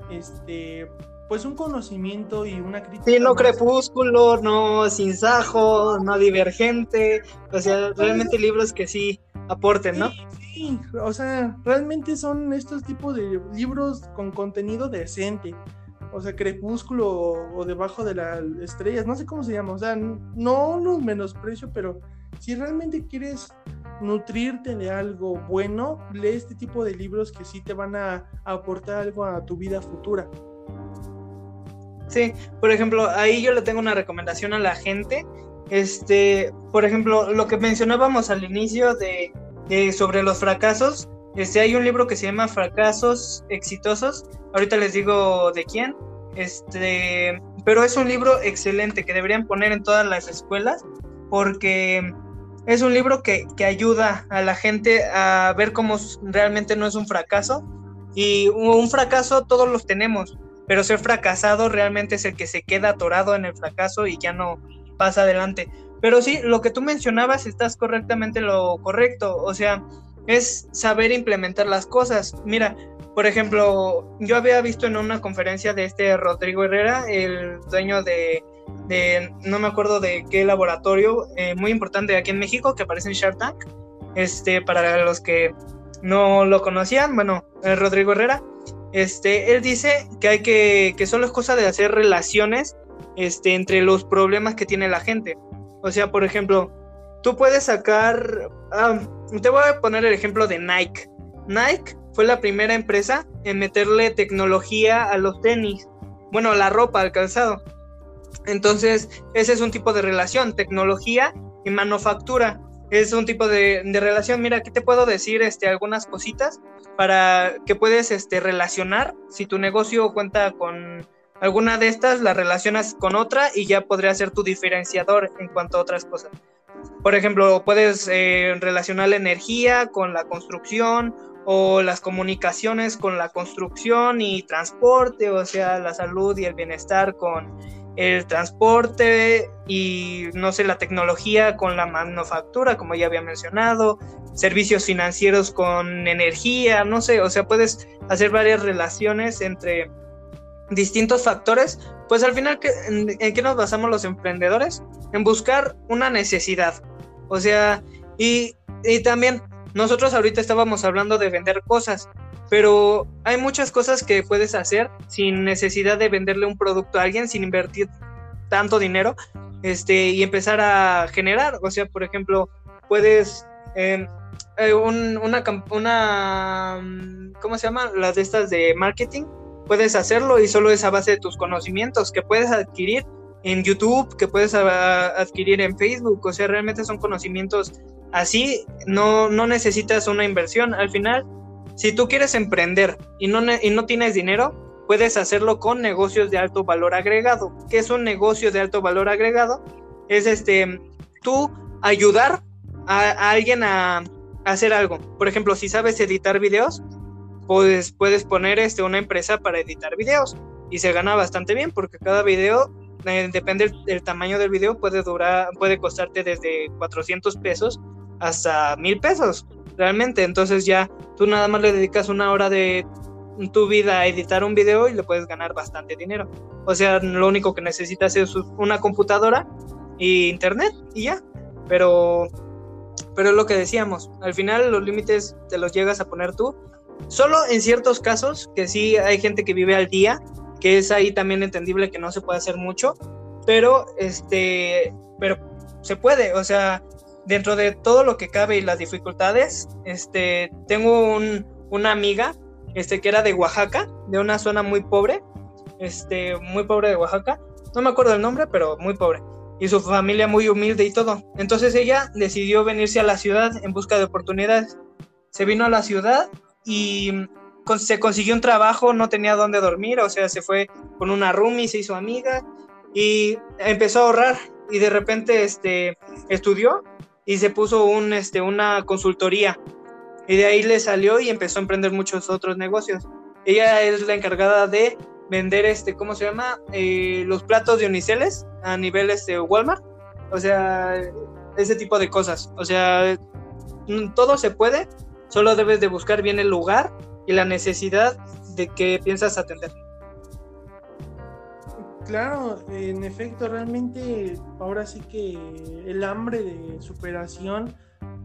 este pues un conocimiento y una crítica. Sí, no crepúsculo, no sin sajo, no divergente, o sea, realmente libros que sí aporten, ¿no? Sí, o sea, realmente son estos tipos de libros con contenido decente. O sea, Crepúsculo o, Debajo de las Estrellas, no sé cómo se llama. O sea, no los menosprecio, pero si realmente quieres nutrirte de algo bueno, lee este tipo de libros que sí te van a, aportar algo a tu vida futura. Sí, por ejemplo, ahí yo le tengo una recomendación a la gente. Este, por ejemplo, lo que mencionábamos al inicio de, sobre los fracasos. Este, hay un libro que se llama Fracasos Exitosos. Ahorita les digo de quién. Este, pero es un libro excelente que deberían poner en todas las escuelas porque es un libro que, ayuda a la gente a ver cómo realmente no es un fracaso. Y un fracaso todos los tenemos, pero ser fracasado realmente es el que se queda atorado en el fracaso y ya no pasa adelante. Pero sí, lo que tú mencionabas, estás correctamente lo correcto. O sea, es saber implementar las cosas. Mira, por ejemplo, yo había visto en una conferencia de este Rodrigo Herrera, el dueño de de no me acuerdo de qué laboratorio eh, muy importante aquí en México que aparece en Shark Tank. Este, para los que no lo conocían, bueno, Rodrigo Herrera, este, él dice que hay que, que solo es cosa de hacer relaciones este, entre los problemas que tiene la gente. O sea, por ejemplo, tú puedes sacar, ah, te voy a poner el ejemplo de Nike. Nike fue la primera empresa en meterle tecnología a los tenis, bueno, la ropa, al calzado. Entonces, ese es un tipo de relación, tecnología y manufactura. Es un tipo de, relación. Mira, aquí te puedo decir este, algunas cositas para que puedes este, relacionar. Si tu negocio cuenta con alguna de estas, la relacionas con otra y ya podría ser tu diferenciador en cuanto a otras cosas. Por ejemplo, puedes eh, relacionar la energía con la construcción o las comunicaciones con la construcción y transporte, o sea, la salud y el bienestar con el transporte y no sé, la tecnología con la manufactura, como ya había mencionado, servicios financieros con energía, no sé, o sea, puedes hacer varias relaciones entre distintos factores, pues al final, ¿en, qué nos basamos los emprendedores? En buscar una necesidad. O sea, y, y también nosotros ahorita estábamos hablando de vender cosas, pero hay muchas cosas que puedes hacer sin necesidad de venderle un producto a alguien, sin invertir tanto dinero, este, y empezar a generar. O sea, por ejemplo, puedes em, eh, una, una, ¿cómo se llama? Las de estas de marketing. Puedes hacerlo y solo es a base de tus conocimientos que puedes adquirir en YouTube, que puedes adquirir en Facebook. O sea, realmente son conocimientos así, no, no necesitas una inversión. Al final, si tú quieres emprender y no, y no tienes dinero, puedes hacerlo con negocios de alto valor agregado. ¿Qué es un negocio de alto valor agregado? es este, tú ayudar a, alguien a, hacer algo. Por ejemplo, si sabes editar videos, pues puedes poner este, una empresa para editar videos y se gana bastante bien porque cada video, eh, depende del, tamaño del video, puede durar, puede costarte desde 400 pesos hasta mil pesos realmente. Entonces ya tú nada más le dedicas una hora de tu vida a editar un video y le puedes ganar bastante dinero. O sea, lo único que necesitas es una computadora y internet y ya. Pero, pero es lo que decíamos, al final los límites te los llegas a poner tú. Solo en ciertos casos, que sí hay gente que vive al día, que es ahí también entendible que no se puede hacer mucho, pero este, pero se puede, o sea, dentro de todo lo que cabe y las dificultades, este, tengo un, una amiga, este, que era de Oaxaca, de una zona muy pobre, este, muy pobre de Oaxaca, no me acuerdo el nombre, pero muy pobre, y su familia muy humilde y todo. Entonces ella decidió venirse a la ciudad en busca de oportunidades. Se vino a la ciudad y se consiguió un trabajo, no tenía dónde dormir, o sea, se fue con una roomie, se hizo amiga y empezó a ahorrar y de repente este, estudió y se puso un, este, una consultoría. Y de ahí le salió y empezó a emprender muchos otros negocios. Ella es la encargada de vender, este, ¿cómo se llama? Eh, los platos de uniceles a nivel este, Walmart. O sea, ese tipo de cosas. O sea, todo se puede, solo debes de buscar bien el lugar y la necesidad de que piensas atender. Claro, en efecto, realmente ahora sí que el hambre de superación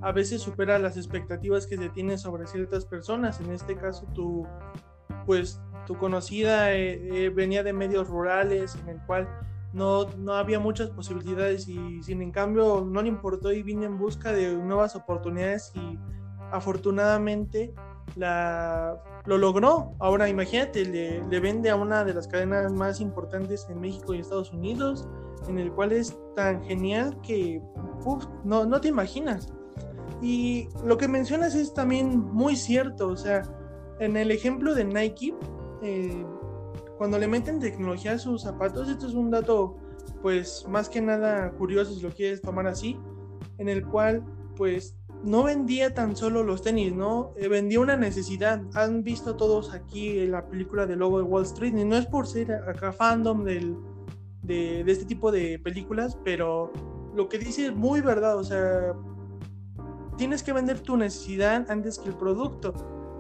a veces supera las expectativas que se tienen sobre ciertas personas. En este caso, tu, pues, tu conocida eh, eh, venía de medios rurales en el cual no, no había muchas posibilidades y sin en cambio no le importó y vine en busca de nuevas oportunidades y afortunadamente la, lo logró. Ahora imagínate, le, vende a una de las cadenas más importantes en México y Estados Unidos, en el cual es tan genial que no, no te imaginas. Y lo que mencionas es también muy cierto, o sea, en el ejemplo de Nike, eh, cuando le meten tecnología a sus zapatos, esto es un dato pues más que nada curioso si lo quieres tomar así, en el cual pues no vendía tan solo los tenis, ¿no? Eh, vendía una necesidad. Han visto todos aquí la película de Lobo de Wall Street, y no es por ser acá fandom del, de, este tipo de películas, pero lo que dice es muy verdad, o sea, tienes que vender tu necesidad antes que el producto.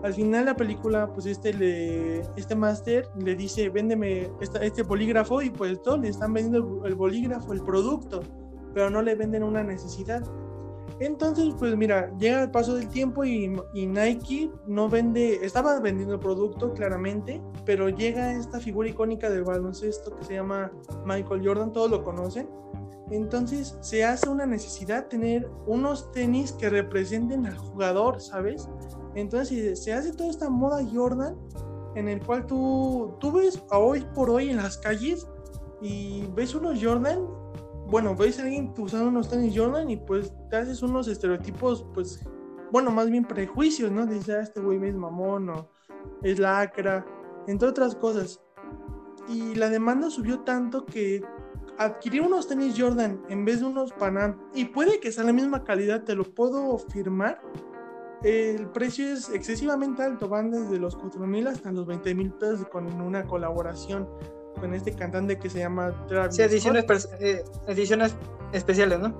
Al final la película, pues este le, este máster le dice, véndeme este bolígrafo y pues todos le están vendiendo el bolígrafo, el producto, pero no le venden una necesidad. Entonces, pues mira, llega el paso del tiempo y, Nike no vende, estaba vendiendo el producto claramente, pero llega esta figura icónica del baloncesto que se llama Michael Jordan, todos lo conocen. Entonces se hace una necesidad tener unos tenis que representen al jugador, ¿sabes? Entonces se hace toda esta moda Jordan en el cual tú, tú ves a hoy por hoy en las calles y ves unos Jordan bueno, ves a alguien usando unos tenis Jordan y pues te haces unos estereotipos, pues, bueno, más bien prejuicios, ¿no? Dices, ah, este güey es mamón o es lacra, entre otras cosas. Y la demanda subió tanto que adquirir unos tenis Jordan en vez de unos Panam, y puede que sea la misma calidad, te lo puedo firmar, el precio es excesivamente alto, van desde los 4 mil hasta los 20 mil pesos con una colaboración con este cantante que se llama Travis. Sí, ediciones, eh, ediciones especiales, ¿no?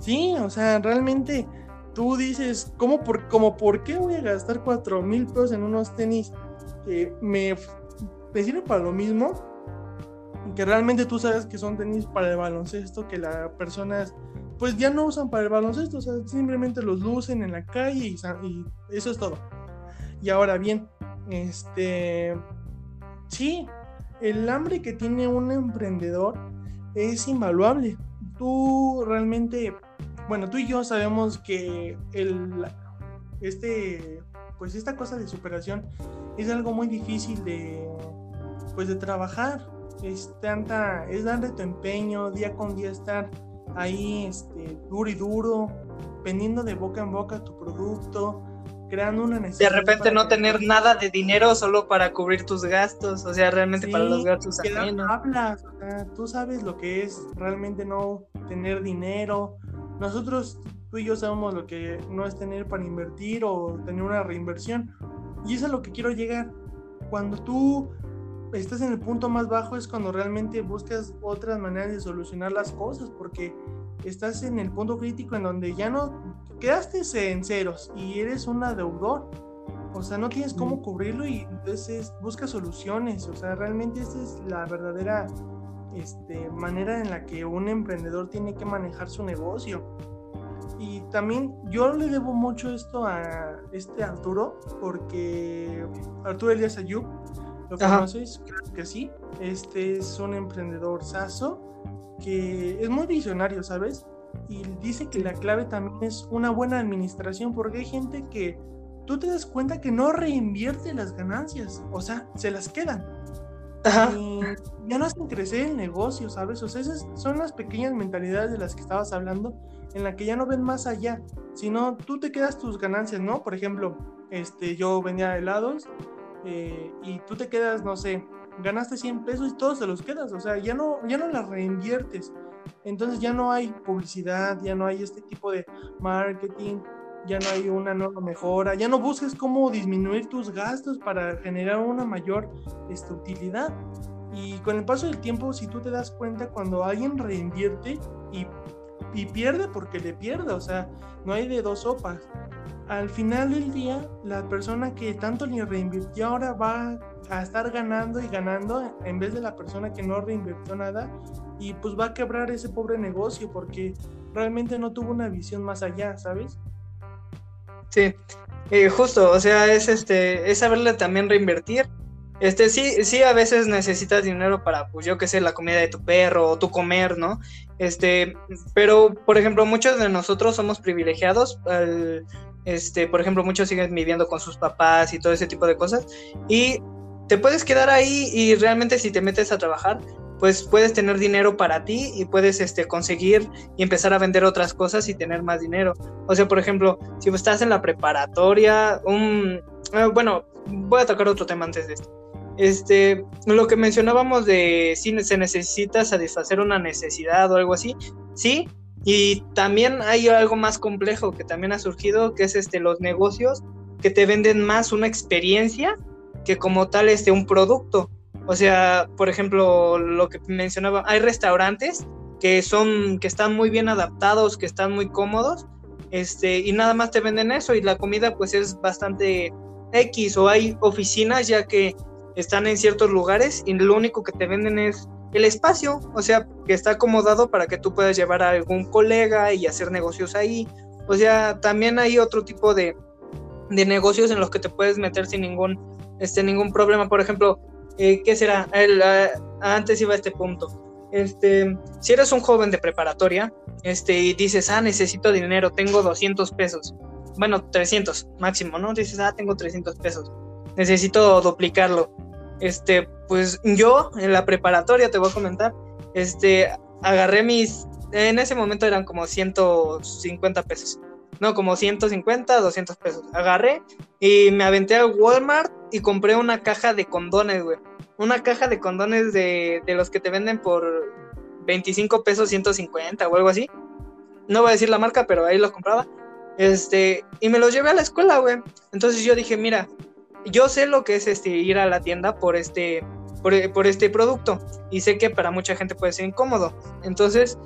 Sí, o sea, realmente tú dices, ¿cómo por, como, ¿por qué voy a gastar cuatro mil pesos en unos tenis que me, me sirven para lo mismo? Que realmente tú sabes que son tenis para el baloncesto, que las personas pues ya no usan para el baloncesto, o sea, simplemente los lucen en la calle y, y eso es todo. Y ahora bien, este, sí, el hambre que tiene un emprendedor es invaluable. Tú realmente, bueno, tú y yo sabemos que el, este, pues esta cosa de superación es algo muy difícil de, pues de trabajar. Es tanta, es darle tu empeño día con día estar ahí, este, duro y duro, vendiendo de boca en boca tu producto, creando una necesidad. De repente no tener nada de dinero solo para cubrir tus gastos, o sea, realmente para los gastos ajenos. Hablas, o sea, tú sabes lo que es realmente no tener dinero. Nosotros, tú y yo sabemos lo que no es tener para invertir o tener una reinversión. Y eso es a lo que quiero llegar. Cuando tú estás en el punto más bajo es cuando realmente buscas otras maneras de solucionar las cosas, porque estás en el punto crítico en donde ya no quedaste en ceros y eres un deudor. O sea, no tienes cómo cubrirlo y entonces busca soluciones. O sea, realmente esa es la verdadera este, manera en la que un emprendedor tiene que manejar su negocio. Y también yo le debo mucho esto a este Arturo, porque Arturo Elias Ayub, ¿lo conoces? Creo que sí. Este es un emprendedor saso que es muy visionario, ¿sabes? Y dice que la clave también es una buena administración, porque hay gente que tú te das cuenta que no reinvierte las ganancias, o sea, se las quedan. Y ya no hacen crecer el negocio, ¿sabes? O sea, esas son las pequeñas mentalidades de las que estabas hablando, en la que ya no ven más allá, sino tú te quedas tus ganancias, ¿no? Por ejemplo, este, yo vendía helados eh, y tú te quedas, no sé, ganaste 100 pesos y todos te los quedas, o sea, ya no, ya no las reinviertes. Entonces ya no hay publicidad, ya no hay este tipo de marketing, ya no hay una nueva mejora, ya no busques cómo disminuir tus gastos para generar una mayor este, utilidad. Y con el paso del tiempo, si tú te das cuenta, cuando alguien reinvierte y, y pierde porque le pierde, o sea, no hay de dos sopas. Al final del día, la persona que tanto le reinvirtió ahora va a estar ganando y ganando en vez de la persona que no reinvirtió nada y pues va a quebrar ese pobre negocio porque realmente no tuvo una visión más allá, ¿sabes? Sí, eh, justo, o sea, es este, es saberle también reinvertir. Este, sí, sí, a veces necesitas dinero para, pues yo qué sé, la comida de tu perro o tu comer, ¿no? Este, pero, por ejemplo, muchos de nosotros somos privilegiados. Este, por ejemplo, muchos siguen viviendo con sus papás y todo ese tipo de cosas. Y te puedes quedar ahí y realmente si te metes a trabajar, pues puedes tener dinero para ti y puedes este, conseguir y empezar a vender otras cosas y tener más dinero. O sea, por ejemplo, si estás en la preparatoria, un... Eh, bueno, voy a tocar otro tema antes de esto. Este, lo que mencionábamos de si se necesita satisfacer una necesidad o algo así, sí, y también hay algo más complejo que también ha surgido, que es este, los negocios que te venden más una experiencia que como tal este, un producto. O sea, por ejemplo, lo que mencionaba, hay restaurantes que son, que están muy bien adaptados, que están muy cómodos, este, y nada más te venden eso, y la comida pues es bastante X, o hay oficinas ya que están en ciertos lugares y lo único que te venden es el espacio, o sea, que está acomodado para que tú puedas llevar a algún colega y hacer negocios ahí. O sea, también hay otro tipo de, de negocios en los que te puedes meter sin ningún, este, ningún problema. Por ejemplo, eh, ¿qué será? El, ah, antes iba a este punto. Este, si eres un joven de preparatoria, este, y dices, ah, necesito dinero, tengo 200 pesos. Bueno, 300 máximo, ¿no? Dices, ah, tengo 300 pesos. Necesito duplicarlo. Este, pues yo en la preparatoria te voy a comentar, este, agarré mis, en ese momento eran como 150 pesos. No, como 150, 200 pesos. Agarré y me aventé a Walmart y compré una caja de condones, güey. Una caja de condones de, de los que te venden por 25 pesos 150 o algo así. No voy a decir la marca, pero ahí los compraba. Este, y me los llevé a la escuela, güey. Entonces yo dije, mira, yo sé lo que es este ir a la tienda por este por, este producto y sé que para mucha gente puede ser incómodo. Entonces,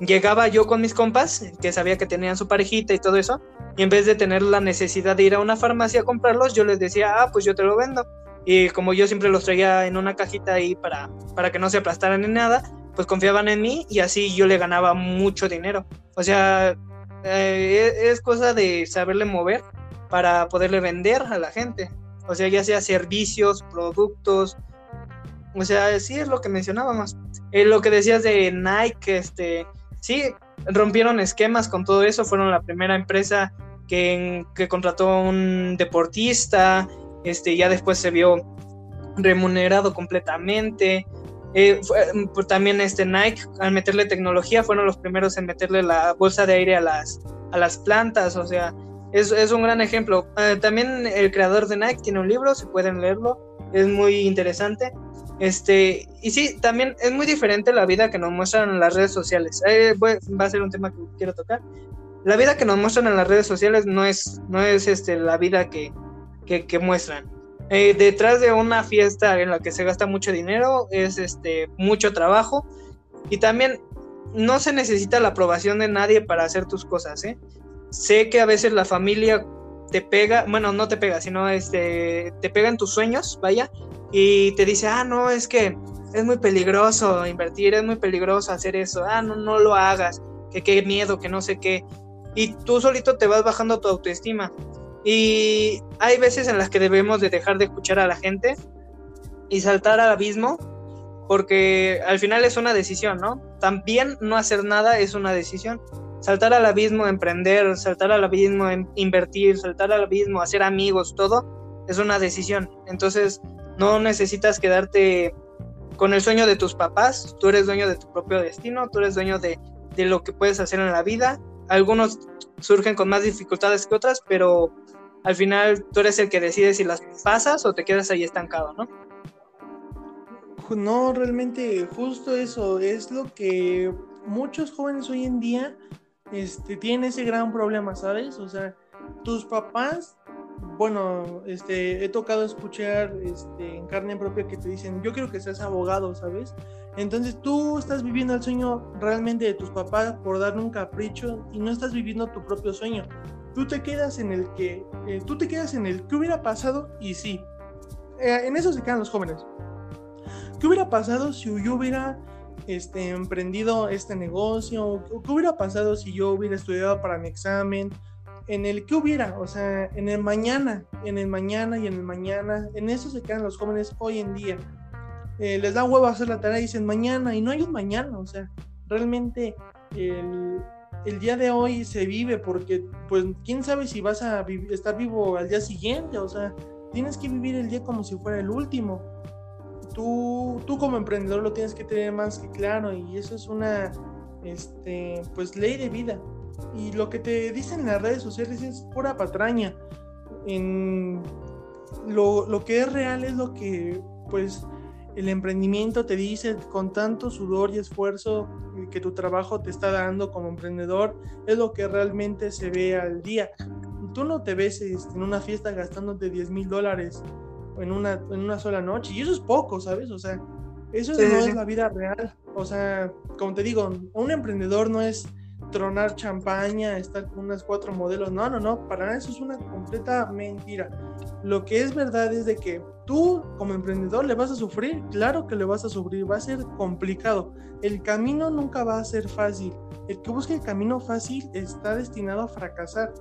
llegaba yo con mis compas, que sabía que tenían su parejita y todo eso, y en vez de tener la necesidad de ir a una farmacia a comprarlos, yo les decía, ah, pues yo te lo vendo. Y como yo siempre los traía en una cajita ahí para, para que no se aplastaran ni nada, pues confiaban en mí y así yo le ganaba mucho dinero. O sea, eh, es cosa de saberle mover para poderle vender a la gente. O sea, ya sea servicios, productos. O sea, sí es lo que mencionábamos. Eh, lo que decías de Nike, este, sí, rompieron esquemas con todo eso, fueron la primera empresa que, que contrató un deportista, este, ya después se vio remunerado completamente. Eh, pues, también este Nike, al meterle tecnología, fueron los primeros en meterle la bolsa de aire a las, a las plantas, o sea, es, un gran ejemplo. Eh, también el creador de Nike tiene un libro, si pueden leerlo, es muy interesante. Este, y sí, también es muy diferente la vida que nos muestran en las redes sociales. Eh, va a ser un tema que quiero tocar. La vida que nos muestran en las redes sociales no es, no es este, la vida que, que, muestran. Eh, detrás de una fiesta en la que se gasta mucho dinero es este, mucho trabajo y también no se necesita la aprobación de nadie para hacer tus cosas. ¿eh? Sé que a veces la familia te pega, bueno, no te pega, sino este, te pega en tus sueños, vaya, y te dice, ah, no, es que es muy peligroso invertir, es muy peligroso hacer eso, ah, no, no lo hagas, que qué miedo, que no sé qué. Y tú solito te vas bajando tu autoestima. Y hay veces en las que debemos de dejar de escuchar a la gente y saltar al abismo, porque al final es una decisión, ¿no? También no hacer nada es una decisión. Saltar al abismo, emprender, saltar al abismo, invertir, saltar al abismo, hacer amigos, todo es una decisión. Entonces, no necesitas quedarte con el sueño de tus papás, tú eres dueño de tu propio destino, tú eres dueño de, lo que puedes hacer en la vida. Algunos surgen con más dificultades que otras, pero al final tú eres el que decide si las pasas o te quedas ahí estancado, ¿no? No, realmente justo eso es lo que muchos jóvenes hoy en día este, tienen ese gran problema, ¿sabes? O sea, tus papás bueno, este, he tocado escuchar este, en carne propia que te dicen, yo quiero que seas abogado, ¿sabes? Entonces tú estás viviendo el sueño realmente de tus papás por darle un capricho y no estás viviendo tu propio sueño. Tú te quedas en el que, eh, tú te quedas en el que hubiera pasado y sí, eh, en eso se quedan los jóvenes. ¿Qué hubiera pasado si yo hubiera este, emprendido este negocio? ¿Qué hubiera pasado si yo hubiera estudiado para mi examen? en el que hubiera, o sea, en el mañana, en el mañana y en el mañana, en eso se quedan los jóvenes hoy en día. Eh, les da huevo hacer la tarea y dicen mañana, y no hay un mañana, o sea, realmente el, día de hoy se vive porque, pues, quién sabe si vas a estar vivo al día siguiente, o sea, tienes que vivir el día como si fuera el último. Tú, tú como emprendedor lo tienes que tener más que claro y eso es una, este, pues, ley de vida y lo que te dicen en las redes sociales es pura patraña. En lo, lo, que es real es lo que pues el emprendimiento te dice con tanto sudor y esfuerzo que tu trabajo te está dando como emprendedor, es lo que realmente se ve al día. Tú no te ves este, en una fiesta gastándote 10 mil dólares en una, en una sola noche, y eso es poco, ¿sabes? O sea, eso no es la vida real. O sea, como te digo, un emprendedor no es tronar champaña, estar con unas cuatro modelos. No, no, no, para nada eso es una completa mentira. Lo que es verdad es de que tú como emprendedor le vas a sufrir, claro que le vas a sufrir, va a ser complicado. El camino nunca va a ser fácil. El que busque el camino fácil está destinado a fracasar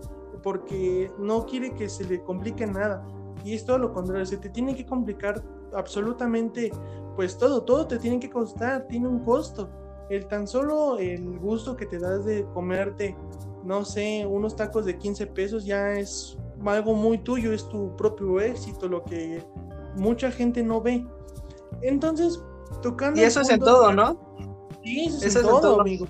porque no quiere que se le complique nada. Y es todo lo contrario, se te tiene que complicar absolutamente pues todo, todo te tiene que costar, tiene un costo el tan solo el gusto que te das de comerte, no sé, unos tacos de 15 pesos ya es algo muy tuyo, es tu propio éxito, lo que mucha gente no ve. Entonces, tocando... Y eso es en todo, ¿no? Sí, eso, es, en todo, amigo.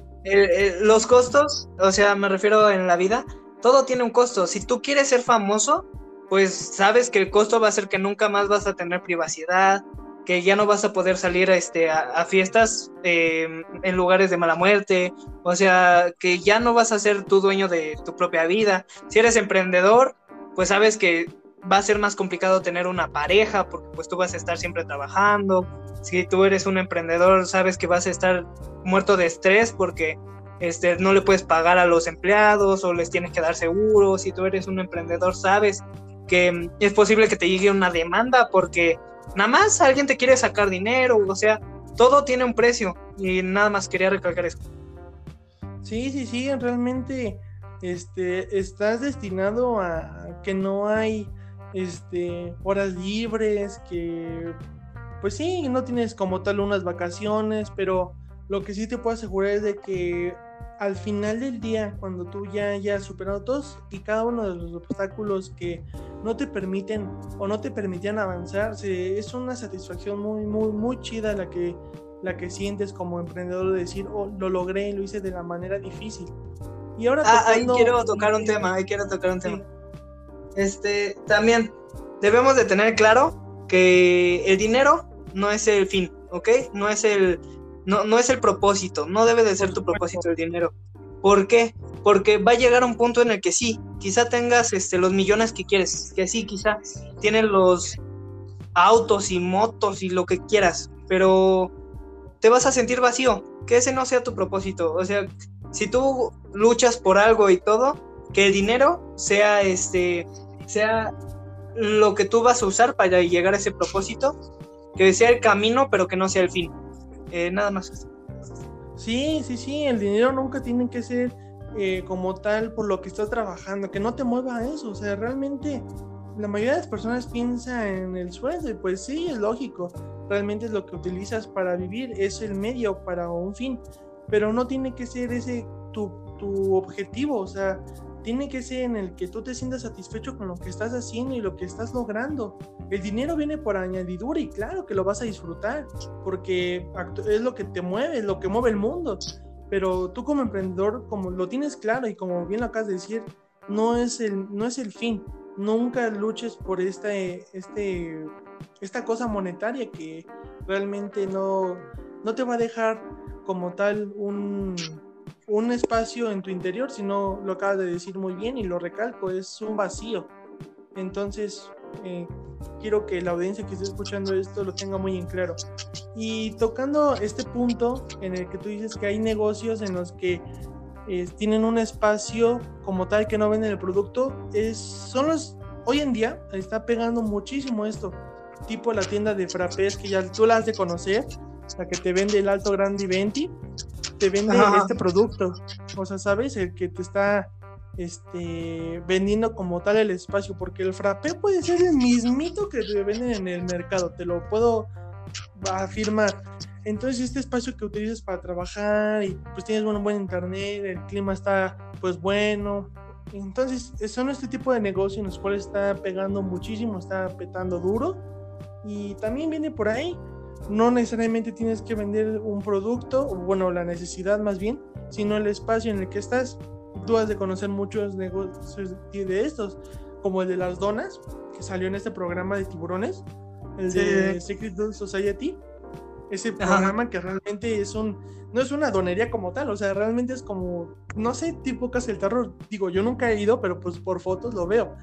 los costos, o sea, me refiero en la vida, todo tiene un costo. Si tú quieres ser famoso, pues sabes que el costo va a ser que nunca más vas a tener privacidad, que ya no vas a poder salir a, este, a, fiestas em, en lugares de mala muerte, o sea, que ya no vas a ser tu dueño de tu propia vida. Si eres emprendedor, pues sabes que va a ser más complicado tener una pareja porque pues tú vas a estar siempre trabajando. Si tú eres un emprendedor, sabes que vas a estar muerto de estrés porque este, no le puedes pagar a los empleados o les tienes que dar seguros. Si tú eres un emprendedor, sabes que es posible que te llegue una demanda porque nada más alguien te quiere sacar dinero, o sea, todo tiene un precio y nada más quería recalcar eso. Sí, sí, sí, realmente este, estás destinado a que no hay este, horas libres, que pues sí, no tienes como tal unas vacaciones, pero lo que sí te puedo asegurar es de que al final del día, cuando tú ya hayas superado todos y cada uno de los obstáculos que no te permiten o no te permitían avanzar, es una satisfacción muy, muy, muy chida la que, la que sientes como emprendedor de decir, oh, lo logré, lo hice de la manera difícil. Y ahora ah, ahí quiero tocar un tema, ahí quiero tocar un tema. Este, también debemos de tener claro que el dinero no es el fin, ¿ok? No es el, no, no es el propósito, no debe de ser tu propósito el dinero. ¿Por qué? Porque va a llegar un punto en el que sí, quizá tengas este, los millones que quieres, que sí, quizá tienes los autos y motos y lo que quieras, pero te vas a sentir vacío, que ese no sea tu propósito. O sea, si tú luchas por algo y todo, que el dinero sea este, sea lo que tú vas a usar para llegar a ese propósito, que sea el camino, pero que no sea el fin. Eh, nada más. Sí, sí, sí, el dinero nunca tiene que ser eh, como tal por lo que estás trabajando, que no te mueva eso, o sea, realmente la mayoría de las personas piensa en el sueldo y pues sí, es lógico, realmente es lo que utilizas para vivir, es el medio para un fin, pero no tiene que ser ese tu, tu objetivo, o sea, tiene que ser en el que tú te sientas satisfecho con lo que estás haciendo y lo que estás logrando. El dinero viene por añadidura y claro que lo vas a disfrutar, porque es lo que te mueve, es lo que mueve el mundo. Pero tú como emprendedor, como lo tienes claro y como bien lo acabas de decir, no es el, no es el fin. Nunca luches por esta, este, esta cosa monetaria que realmente no, no te va a dejar como tal un, un espacio en tu interior, sino lo acabas de decir muy bien y lo recalco, es un vacío. Entonces, eh, quiero que la audiencia que esté escuchando esto lo tenga muy en claro. Y tocando este punto en el que tú dices que hay negocios en los que eh, tienen un espacio como tal que no venden el producto, es, son los, hoy en día está pegando muchísimo esto, tipo la tienda de frappés que ya tú la has de conocer, la que te vende el Alto Grande 20 te vende este producto. O sea, ¿sabes? El que te está este, vendiendo como tal el espacio, porque el frappé puede ser el mismito que te venden en el mercado, te lo puedo afirmar. Entonces, este espacio que utilizas para trabajar y pues tienes un buen internet, el clima está pues bueno. Entonces, son este tipo de negocios en los cuales está pegando muchísimo, está petando duro. Y también viene por ahí no necesariamente tienes que vender un producto, o bueno, la necesidad más bien, sino el espacio en el que estás. Tú has de conocer muchos negocios de estos, como el de las donas, que salió en este programa de tiburones, el de Secret Society. Ese programa que realmente es un, no es una donería como tal, o sea, realmente es como, no sé, tipo casi el terror. Digo, yo nunca he ido, pero pues por fotos lo veo.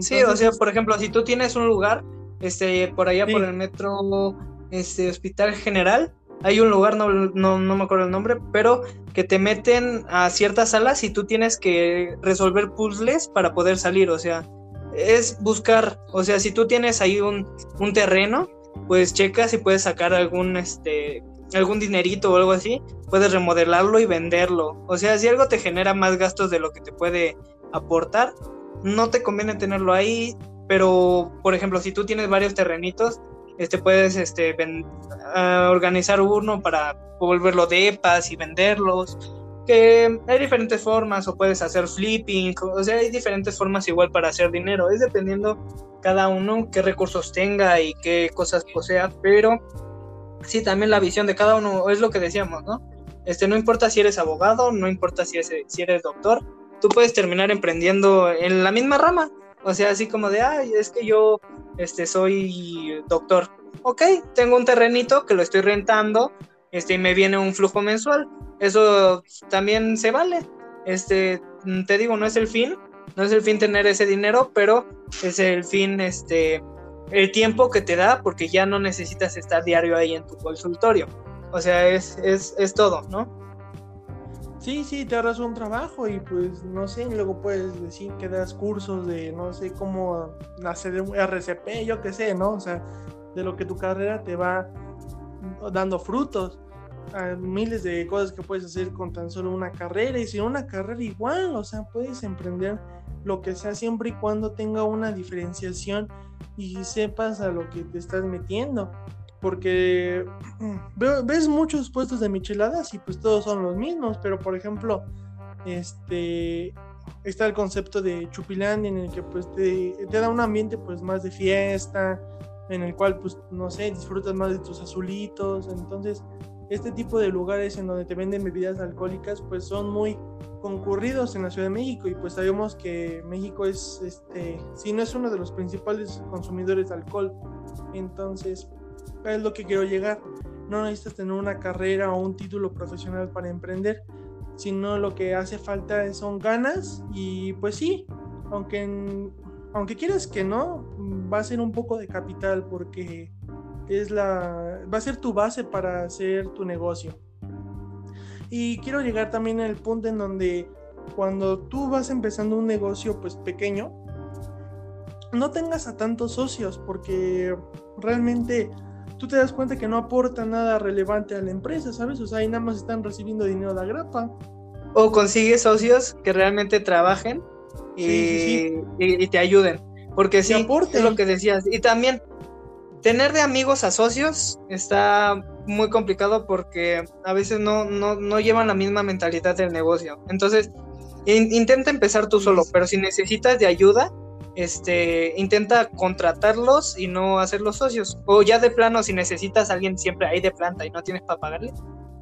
sí, o sea, por ejemplo, si tú tienes un lugar, este, por allá por el metro este hospital general, hay un lugar, no, no, me acuerdo el nombre, pero que te meten a ciertas salas y tú tienes que resolver puzzles para poder salir, o sea, es buscar, o sea, si tú tienes ahí un, un terreno, pues checas si puedes sacar algún, este, algún dinerito o algo así, puedes remodelarlo y venderlo. O sea, si algo te genera más gastos de lo que te puede aportar, no te conviene tenerlo ahí, pero por ejemplo, si tú tienes varios terrenitos, este puedes este organizar uno para volverlo de EPAs y venderlos. Que hay diferentes formas o puedes hacer flipping o sea hay diferentes formas igual para hacer dinero. Es dependiendo cada uno qué recursos tenga y qué cosas posea pero sí también la visión de cada uno es lo que decíamos no este no importa si eres abogado no importa si eres, si eres doctor tú puedes terminar emprendiendo en la misma rama o sea, así como de, ay, es que yo este, soy doctor. Ok, tengo un terrenito que lo estoy rentando este, y me viene un flujo mensual. Eso también se vale. Este, te digo, no es el fin, no es el fin tener ese dinero, pero es el fin, este, el tiempo que te da, porque ya no necesitas estar diario ahí en tu consultorio. O sea, es, es, es todo, ¿no? Sí, sí, te ahorras un trabajo y pues no sé, luego puedes decir que das cursos de no sé cómo hacer un RCP, yo qué sé, ¿no? O sea, de lo que tu carrera te va dando frutos. Hay miles de cosas que puedes hacer con tan solo una carrera y sin una carrera igual, o sea, puedes emprender lo que sea siempre y cuando tenga una diferenciación y sepas a lo que te estás metiendo porque [CLEARS THROAT] ves muchos puestos de micheladas y pues todos son los mismos, pero por ejemplo, este está el concepto de Chupilandia en el que pues te, da un ambiente pues más de fiesta, en el cual pues no sé, disfrutas más de tus azulitos, entonces este tipo de lugares en donde te venden bebidas alcohólicas pues son muy concurridos en la Ciudad de México y pues sabemos que México es, este, si no es uno de los principales consumidores de alcohol. Entonces, es lo que quiero llegar. No necesitas tener una carrera o un título profesional para emprender, sino lo que hace falta son ganas y pues sí, aunque, aunque quieras que no, va a ser un poco de capital porque es la, va a ser tu base para hacer tu negocio. Y quiero llegar también al punto en donde cuando tú vas empezando un negocio pues pequeño, no tengas a tantos socios porque realmente tú te das cuenta que no aporta nada relevante a la empresa, ¿sabes? O sea, ahí nada más están recibiendo dinero de grapa. O consigues socios que realmente trabajen y, te ayuden. Porque sí, es lo que decías. Y también tener de amigos a socios está muy complicado porque a veces no, no, llevan la misma mentalidad del negocio. Entonces, intenta empezar tú solo, pero si necesitas de ayuda, este, intenta contratarlos y no hacerlos socios. O ya de plano, si necesitas a alguien siempre ahí de planta y no tienes para pagarle,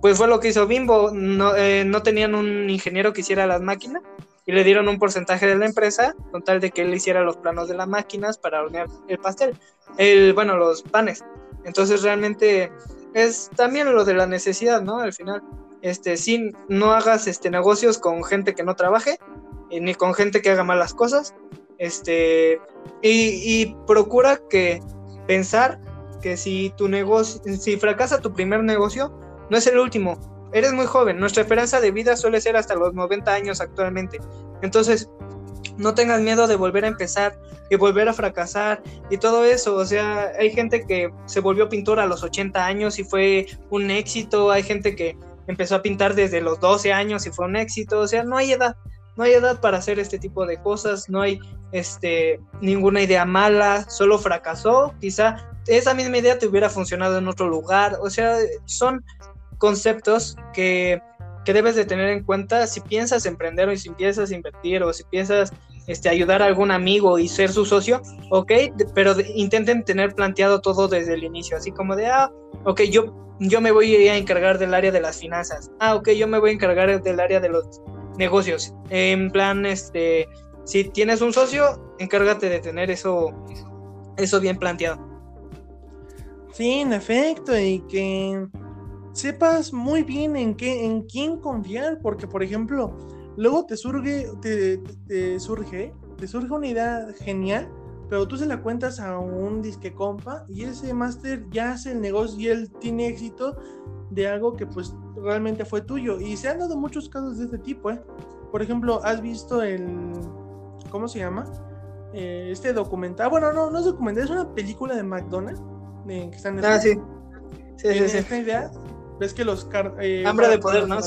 pues fue lo que hizo Bimbo. No, eh, no tenían un ingeniero que hiciera las máquinas y le dieron un porcentaje de la empresa con tal de que él hiciera los planos de las máquinas para hornear el pastel, el, bueno, los panes. Entonces realmente es también lo de la necesidad, ¿no? Al final, este, sí, no hagas este, negocios con gente que no trabaje, eh, ni con gente que haga malas cosas, este, y, y procura que pensar que si tu negocio, si fracasa tu primer negocio, no es el último, eres muy joven, nuestra esperanza de vida suele ser hasta los 90 años actualmente. Entonces, no tengas miedo de volver a empezar y volver a fracasar y todo eso. O sea, hay gente que se volvió pintor a los 80 años y fue un éxito. Hay gente que empezó a pintar desde los 12 años y fue un éxito. O sea, no hay edad. No hay edad para hacer este tipo de cosas. No hay este, ninguna idea mala. Solo fracasó. Quizá esa misma idea te hubiera funcionado en otro lugar. O sea, son conceptos que, debes de tener en cuenta si piensas emprender o si piensas invertir o si piensas este, ayudar a algún amigo y ser su socio, ok, pero intenten tener planteado todo desde el inicio, así como de, ah, ok, yo, yo me voy a encargar del área de las finanzas, ah, ok, yo me voy a encargar del área de los negocios, en plan, este, si tienes un socio, encárgate de tener eso, eso bien planteado. Sí, en efecto, y que sepas muy bien en qué, en quién confiar, porque por ejemplo, luego te surge, te, surge, te surge una idea genial, pero tú se la cuentas a un disque compa y ese máster ya hace el negocio y él tiene éxito de algo que pues realmente fue tuyo. Y se han dado muchos casos de este tipo, ¿eh? Por ejemplo, ¿has visto el... ¿Cómo se llama? Eh, este documental. Bueno, no, no es documental, es una película de McDonald's. que están en ah, sí. Sí, sí, sí. Esta idea Ves que los... Eh, Hambre de poder, ¿no?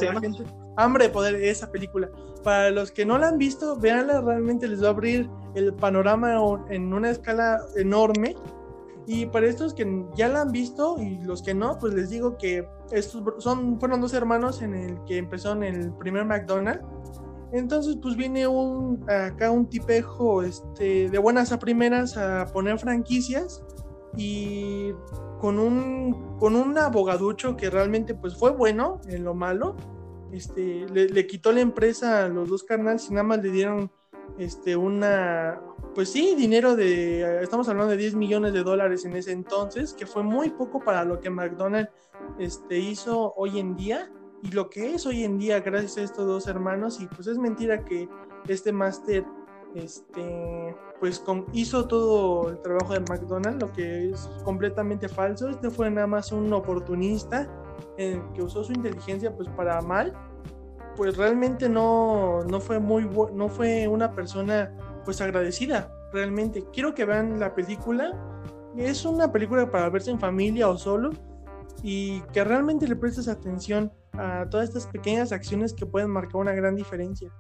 Hambre de poder, esa película. Para los que no la han visto, véanla, realmente les va a abrir el panorama en una escala enorme. Y para estos que ya la han visto y los que no, pues les digo que estos son, fueron dos hermanos en el que empezó en el primer McDonald's. Entonces, pues viene un acá un tipejo este, de buenas a primeras a poner franquicias y con un, con un abogaducho que realmente pues fue bueno en lo malo. Este, le, quitó la empresa a los dos carnales y nada más le dieron este, una, pues sí, dinero de, estamos hablando de 10 millones de dólares en ese entonces, que fue muy poco para lo que McDonald's este, hizo hoy en día y lo que es hoy en día gracias a estos dos hermanos y pues es mentira que este máster este, pues hizo todo el trabajo de McDonald's, lo que es completamente falso. Este fue nada más un oportunista que usó su inteligencia pues para mal. Pues realmente no, no fue muy no fue una persona pues agradecida, realmente. Quiero que vean la película. Es una película para verse en familia o solo y que realmente le prestes atención a todas estas pequeñas acciones que pueden marcar una gran diferencia.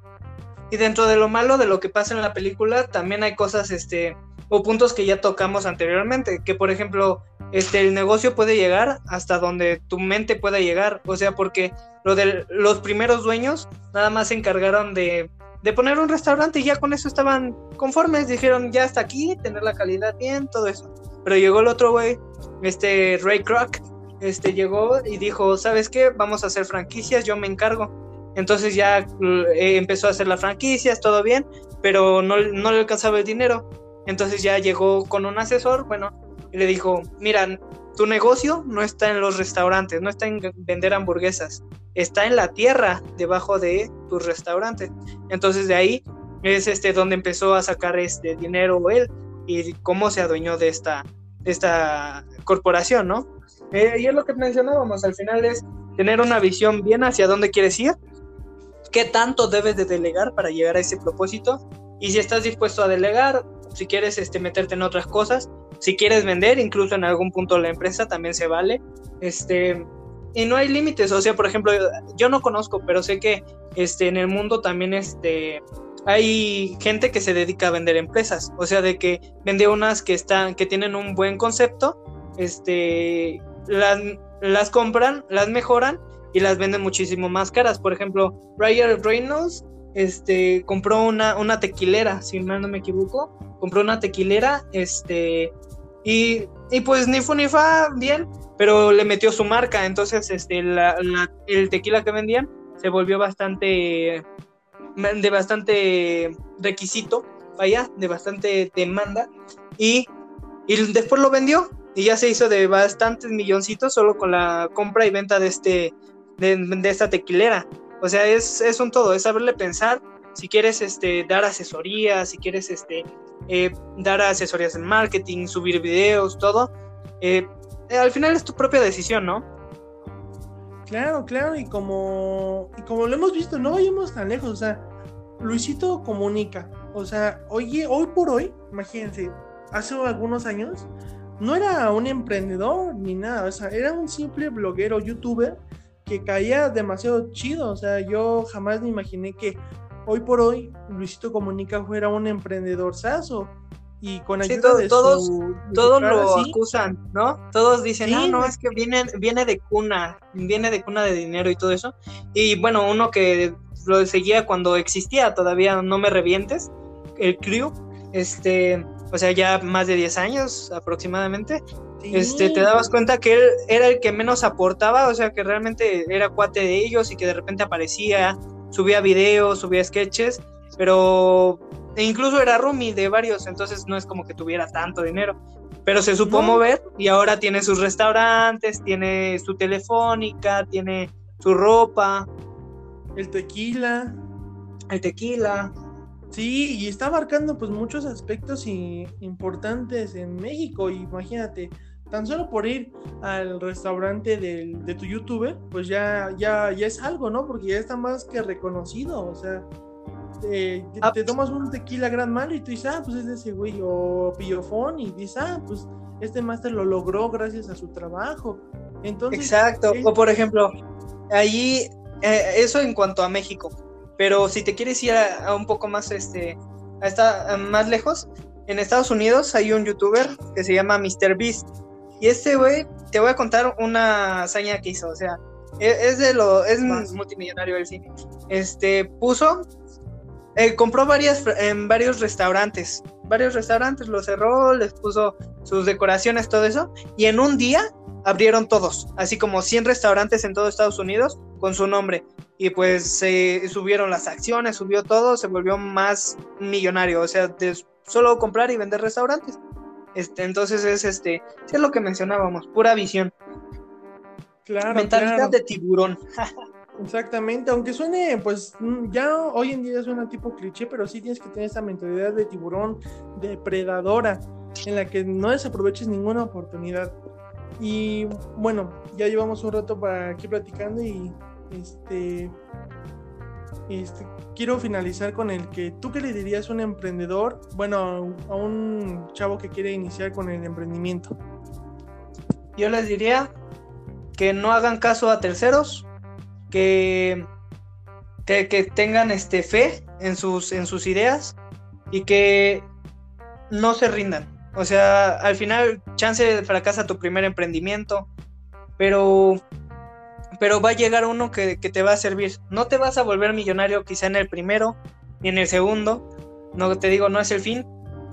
Y dentro de lo malo de lo que pasa en la película, también hay cosas, este, o puntos que ya tocamos anteriormente, que por ejemplo, este, el negocio puede llegar hasta donde tu mente pueda llegar, o sea, porque lo de los primeros dueños nada más se encargaron de, de poner un restaurante y ya con eso estaban conformes, dijeron ya hasta aquí, tener la calidad bien, todo eso. Pero llegó el otro güey, este Ray Kroc, este llegó y dijo, ¿sabes qué? Vamos a hacer franquicias, yo me encargo entonces ya eh, empezó a hacer las franquicias, todo bien, pero no, no le alcanzaba el dinero. Entonces ya llegó con un asesor, bueno, le dijo, mira, tu negocio no está en los restaurantes, no está en vender hamburguesas, está en la tierra debajo de tu restaurante. Entonces de ahí es este donde empezó a sacar este dinero él y cómo se adueñó de esta, esta corporación, ¿no? Eh, y es lo que mencionábamos, al final es tener una visión bien hacia dónde quieres ir, qué tanto debes de delegar para llegar a ese propósito y si estás dispuesto a delegar, si quieres este, meterte en otras cosas, si quieres vender, incluso en algún punto la empresa también se vale. Este, y no hay límites, o sea, por ejemplo, yo no conozco, pero sé que este, en el mundo también este, hay gente que se dedica a vender empresas, o sea, de que vende unas que están, que tienen un buen concepto, este, las, las compran, las mejoran y las venden muchísimo más caras. Por ejemplo, Ryan Reynolds este, compró una, una tequilera, si mal no me equivoco, compró una tequilera, este, y, y pues ni ni fa bien, pero le metió su marca, entonces este, el tequila que vendían se volvió bastante, de bastante requisito, vaya, de bastante demanda, y, y después lo vendió, y ya se hizo de bastantes milloncitos solo con la compra y venta de, este, de, esta tequilera. O sea, es, es, un todo, es saberle pensar. Si quieres este, dar asesoría, si quieres este, eh, dar asesorías en marketing, subir videos, todo, eh, eh, al final es tu propia decisión, ¿no? Claro, claro, y como, y como lo hemos visto, no vayamos tan lejos, o sea, Luisito comunica, o sea, oye, hoy por hoy, imagínense, hace algunos años, no era un emprendedor ni nada, o sea, era un simple bloguero, youtuber, que caía demasiado chido, o sea, yo jamás me imaginé que hoy por hoy Luisito Comunica fuera un emprendedor saso y con ayuda de todos, todos lo acusan, ¿no? Todos dicen, no, no, es que viene, viene de cuna, viene de cuna de dinero y todo eso. Y bueno, uno que lo seguía cuando existía, todavía no me revientes, el crew, este, o sea, ya más de 10 años aproximadamente, este, te dabas cuenta que él era el que menos aportaba, o sea, que realmente era cuate de ellos y que de repente aparecía, subía videos, subía sketches, pero e incluso era roomie de varios, entonces no es como que tuviera tanto dinero. Pero se supo mover y ahora tiene sus restaurantes, tiene su telefónica, tiene su ropa. El tequila. El tequila. Sí, y está abarcando pues muchos aspectos importantes en México. Imagínate, tan solo por ir al restaurante de tu youtuber, pues ya, ya, ya es algo, ¿no? Porque ya está más que reconocido. O sea, Ah, te tomas un tequila gran mal y tú dices, ah, pues es de ese güey, o pillofón, y dices, ah, pues este máster lo logró gracias a su trabajo. Entonces, Exacto, o por ejemplo, allí, eh, eso en cuanto a México, pero si te quieres ir a, un poco más, este, a más lejos, en Estados Unidos hay un youtuber que se llama MrBeast, y este güey, te voy a contar una hazaña que hizo, o sea, e, es, de lo, es multimillonario el cine. Este, puso eh, compró varias, en varios restaurantes, varios restaurantes, los cerró, les puso sus decoraciones, todo eso, y en un día abrieron todos, así como 100 restaurantes en todo Estados Unidos con su nombre. Y pues se subieron las acciones, subió todo, se volvió más millonario, o sea, de solo comprar y vender restaurantes. Este, entonces es este, es lo que mencionábamos, pura visión. Claro, Mentalidad de tiburón. Exactamente, aunque suene, pues mm, ya hoy en día suena tipo cliché, pero sí tienes que tener esa mentalidad de tiburón depredadora, en la que no desaproveches ninguna oportunidad. Y bueno, ya llevamos un rato para aquí platicando y este, este quiero finalizar con el que tú qué le dirías a un emprendedor, bueno, a un chavo que quiere iniciar con el emprendimiento. Yo les diría que no hagan caso a terceros, que, que, tengan este, fe en sus, en sus ideas y que no se rindan. O sea, al final, chance fracasa tu primer emprendimiento, pero, pero va a llegar uno que, te va a servir. No te vas a volver millonario quizá en el primero ni en el segundo. No te digo, no es el fin,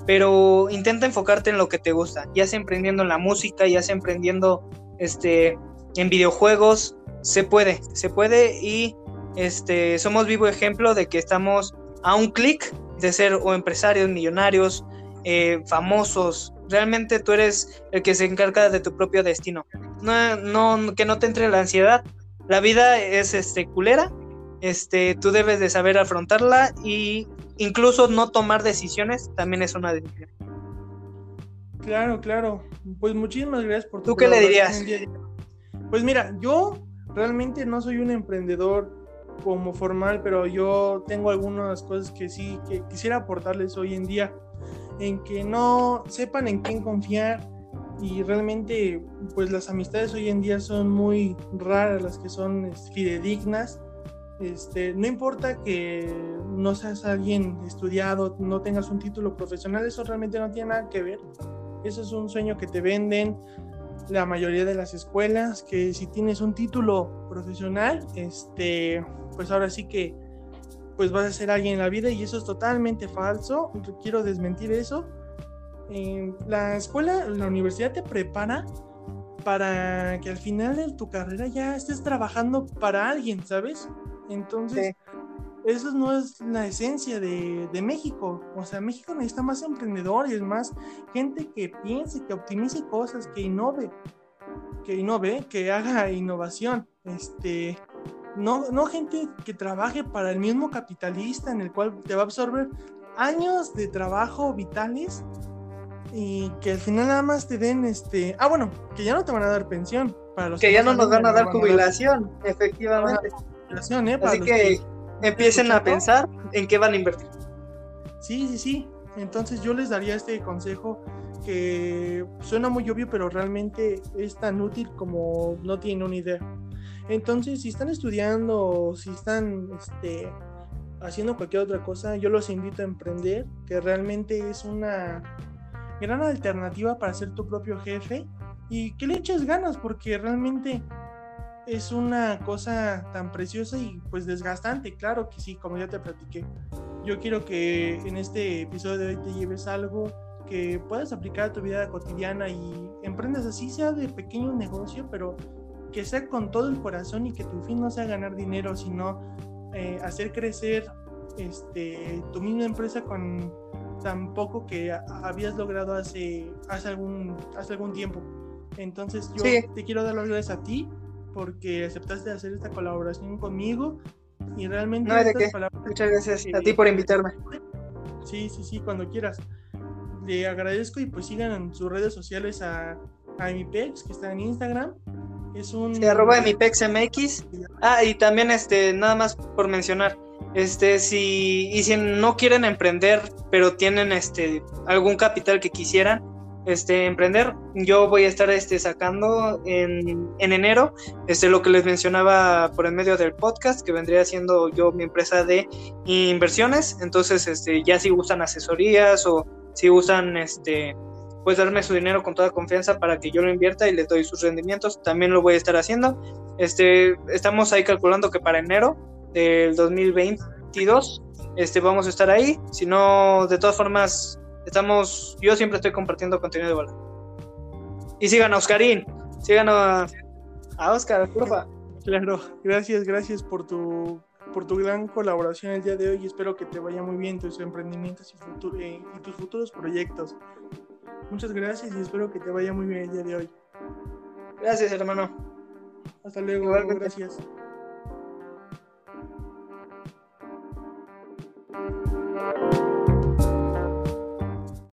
pero intenta enfocarte en lo que te gusta, ya sea emprendiendo en la música, ya sea emprendiendo este, en videojuegos, se puede, se puede y este, somos vivo ejemplo de que estamos a un clic de ser o empresarios, millonarios, eh, famosos. Realmente tú eres el que se encarga de tu propio destino. No, no, que no te entre la ansiedad. La vida es este, culera. Este, tú debes de saber afrontarla y incluso no tomar decisiones también es una decisión. Claro, claro. Pues muchísimas gracias por tu ¿Tú qué le dirías? Pues mira, yo realmente no soy un emprendedor como formal, pero yo tengo algunas cosas que sí que quisiera aportarles hoy en día, en que no sepan en quién confiar y realmente pues las amistades hoy en día son muy raras las que son fidedignas. Este, no importa que no seas alguien estudiado, no tengas un título profesional, eso realmente no tiene nada que ver. Eso es un sueño que te venden la mayoría de las escuelas, que si tienes un título profesional, este, pues ahora sí que pues vas a ser alguien en la vida y eso es totalmente falso. Quiero desmentir eso. La escuela, la universidad te prepara para que al final de tu carrera ya estés trabajando para alguien, ¿sabes? Entonces, eso no es la esencia de, México. O sea, México necesita más emprendedores, más gente que piense, que optimice cosas, que innove, que innove, que haga innovación. Este, no, no gente que trabaje para el mismo capitalista en el cual te va a absorber años de trabajo vitales y que al final nada más te den este, ah bueno, que ya no te van a dar pensión para los que, ya no nos van a dar jubilación, efectivamente. Jubilación, ¿eh? Así que empiecen a pensar en qué van a invertir. Sí, sí, sí. Entonces yo les daría este consejo que suena muy obvio, pero realmente es tan útil como no tienen una idea. Entonces, si están estudiando o si están este, haciendo cualquier otra cosa, yo los invito a emprender, que realmente es una gran alternativa para ser tu propio jefe y que le eches ganas, porque realmente es una cosa tan preciosa y pues desgastante, claro que sí, como ya te platiqué. Yo quiero que en este episodio de hoy te lleves algo que puedas aplicar a tu vida cotidiana y emprendas así sea de pequeño negocio, pero que sea con todo el corazón y que tu fin no sea ganar dinero, sino eh, hacer crecer este, tu misma empresa con tan poco que habías logrado hace, hace, algún, hace algún tiempo. Entonces yo te quiero dar las gracias a ti porque aceptaste hacer esta colaboración conmigo y realmente... No, de qué. Muchas gracias a ti por invitarme. Sí, sí, sí, cuando quieras. Le agradezco y pues sigan en sus redes sociales a, a MX, que está en Instagram. Es un... Sí, arroba MX. Ah, y también este, nada más por mencionar, este, si, y si no quieren emprender, pero tienen este algún capital que quisieran, este, emprender. Yo voy a estar este, sacando en, en, enero este, lo que les mencionaba por el medio del podcast, que vendría siendo yo mi empresa de inversiones. Entonces, este, ya si gustan asesorías o si gustan este, pues darme su dinero con toda confianza para que yo lo invierta y les doy sus rendimientos, también lo voy a estar haciendo. Este, estamos ahí calculando que para enero del 2022 este, vamos a estar ahí. Si no, de todas formas, Estamos, yo siempre estoy compartiendo contenido de valor. Y sigan a Oscarín, sigan a, a Oscar, porfa. Claro, gracias, gracias por tu por tu gran colaboración el día de hoy y espero que te vaya muy bien tus emprendimientos y, eh, y tus futuros proyectos. Muchas gracias y espero que te vaya muy bien el día de hoy. Gracias, hermano. Hasta luego, gracias. Thank you.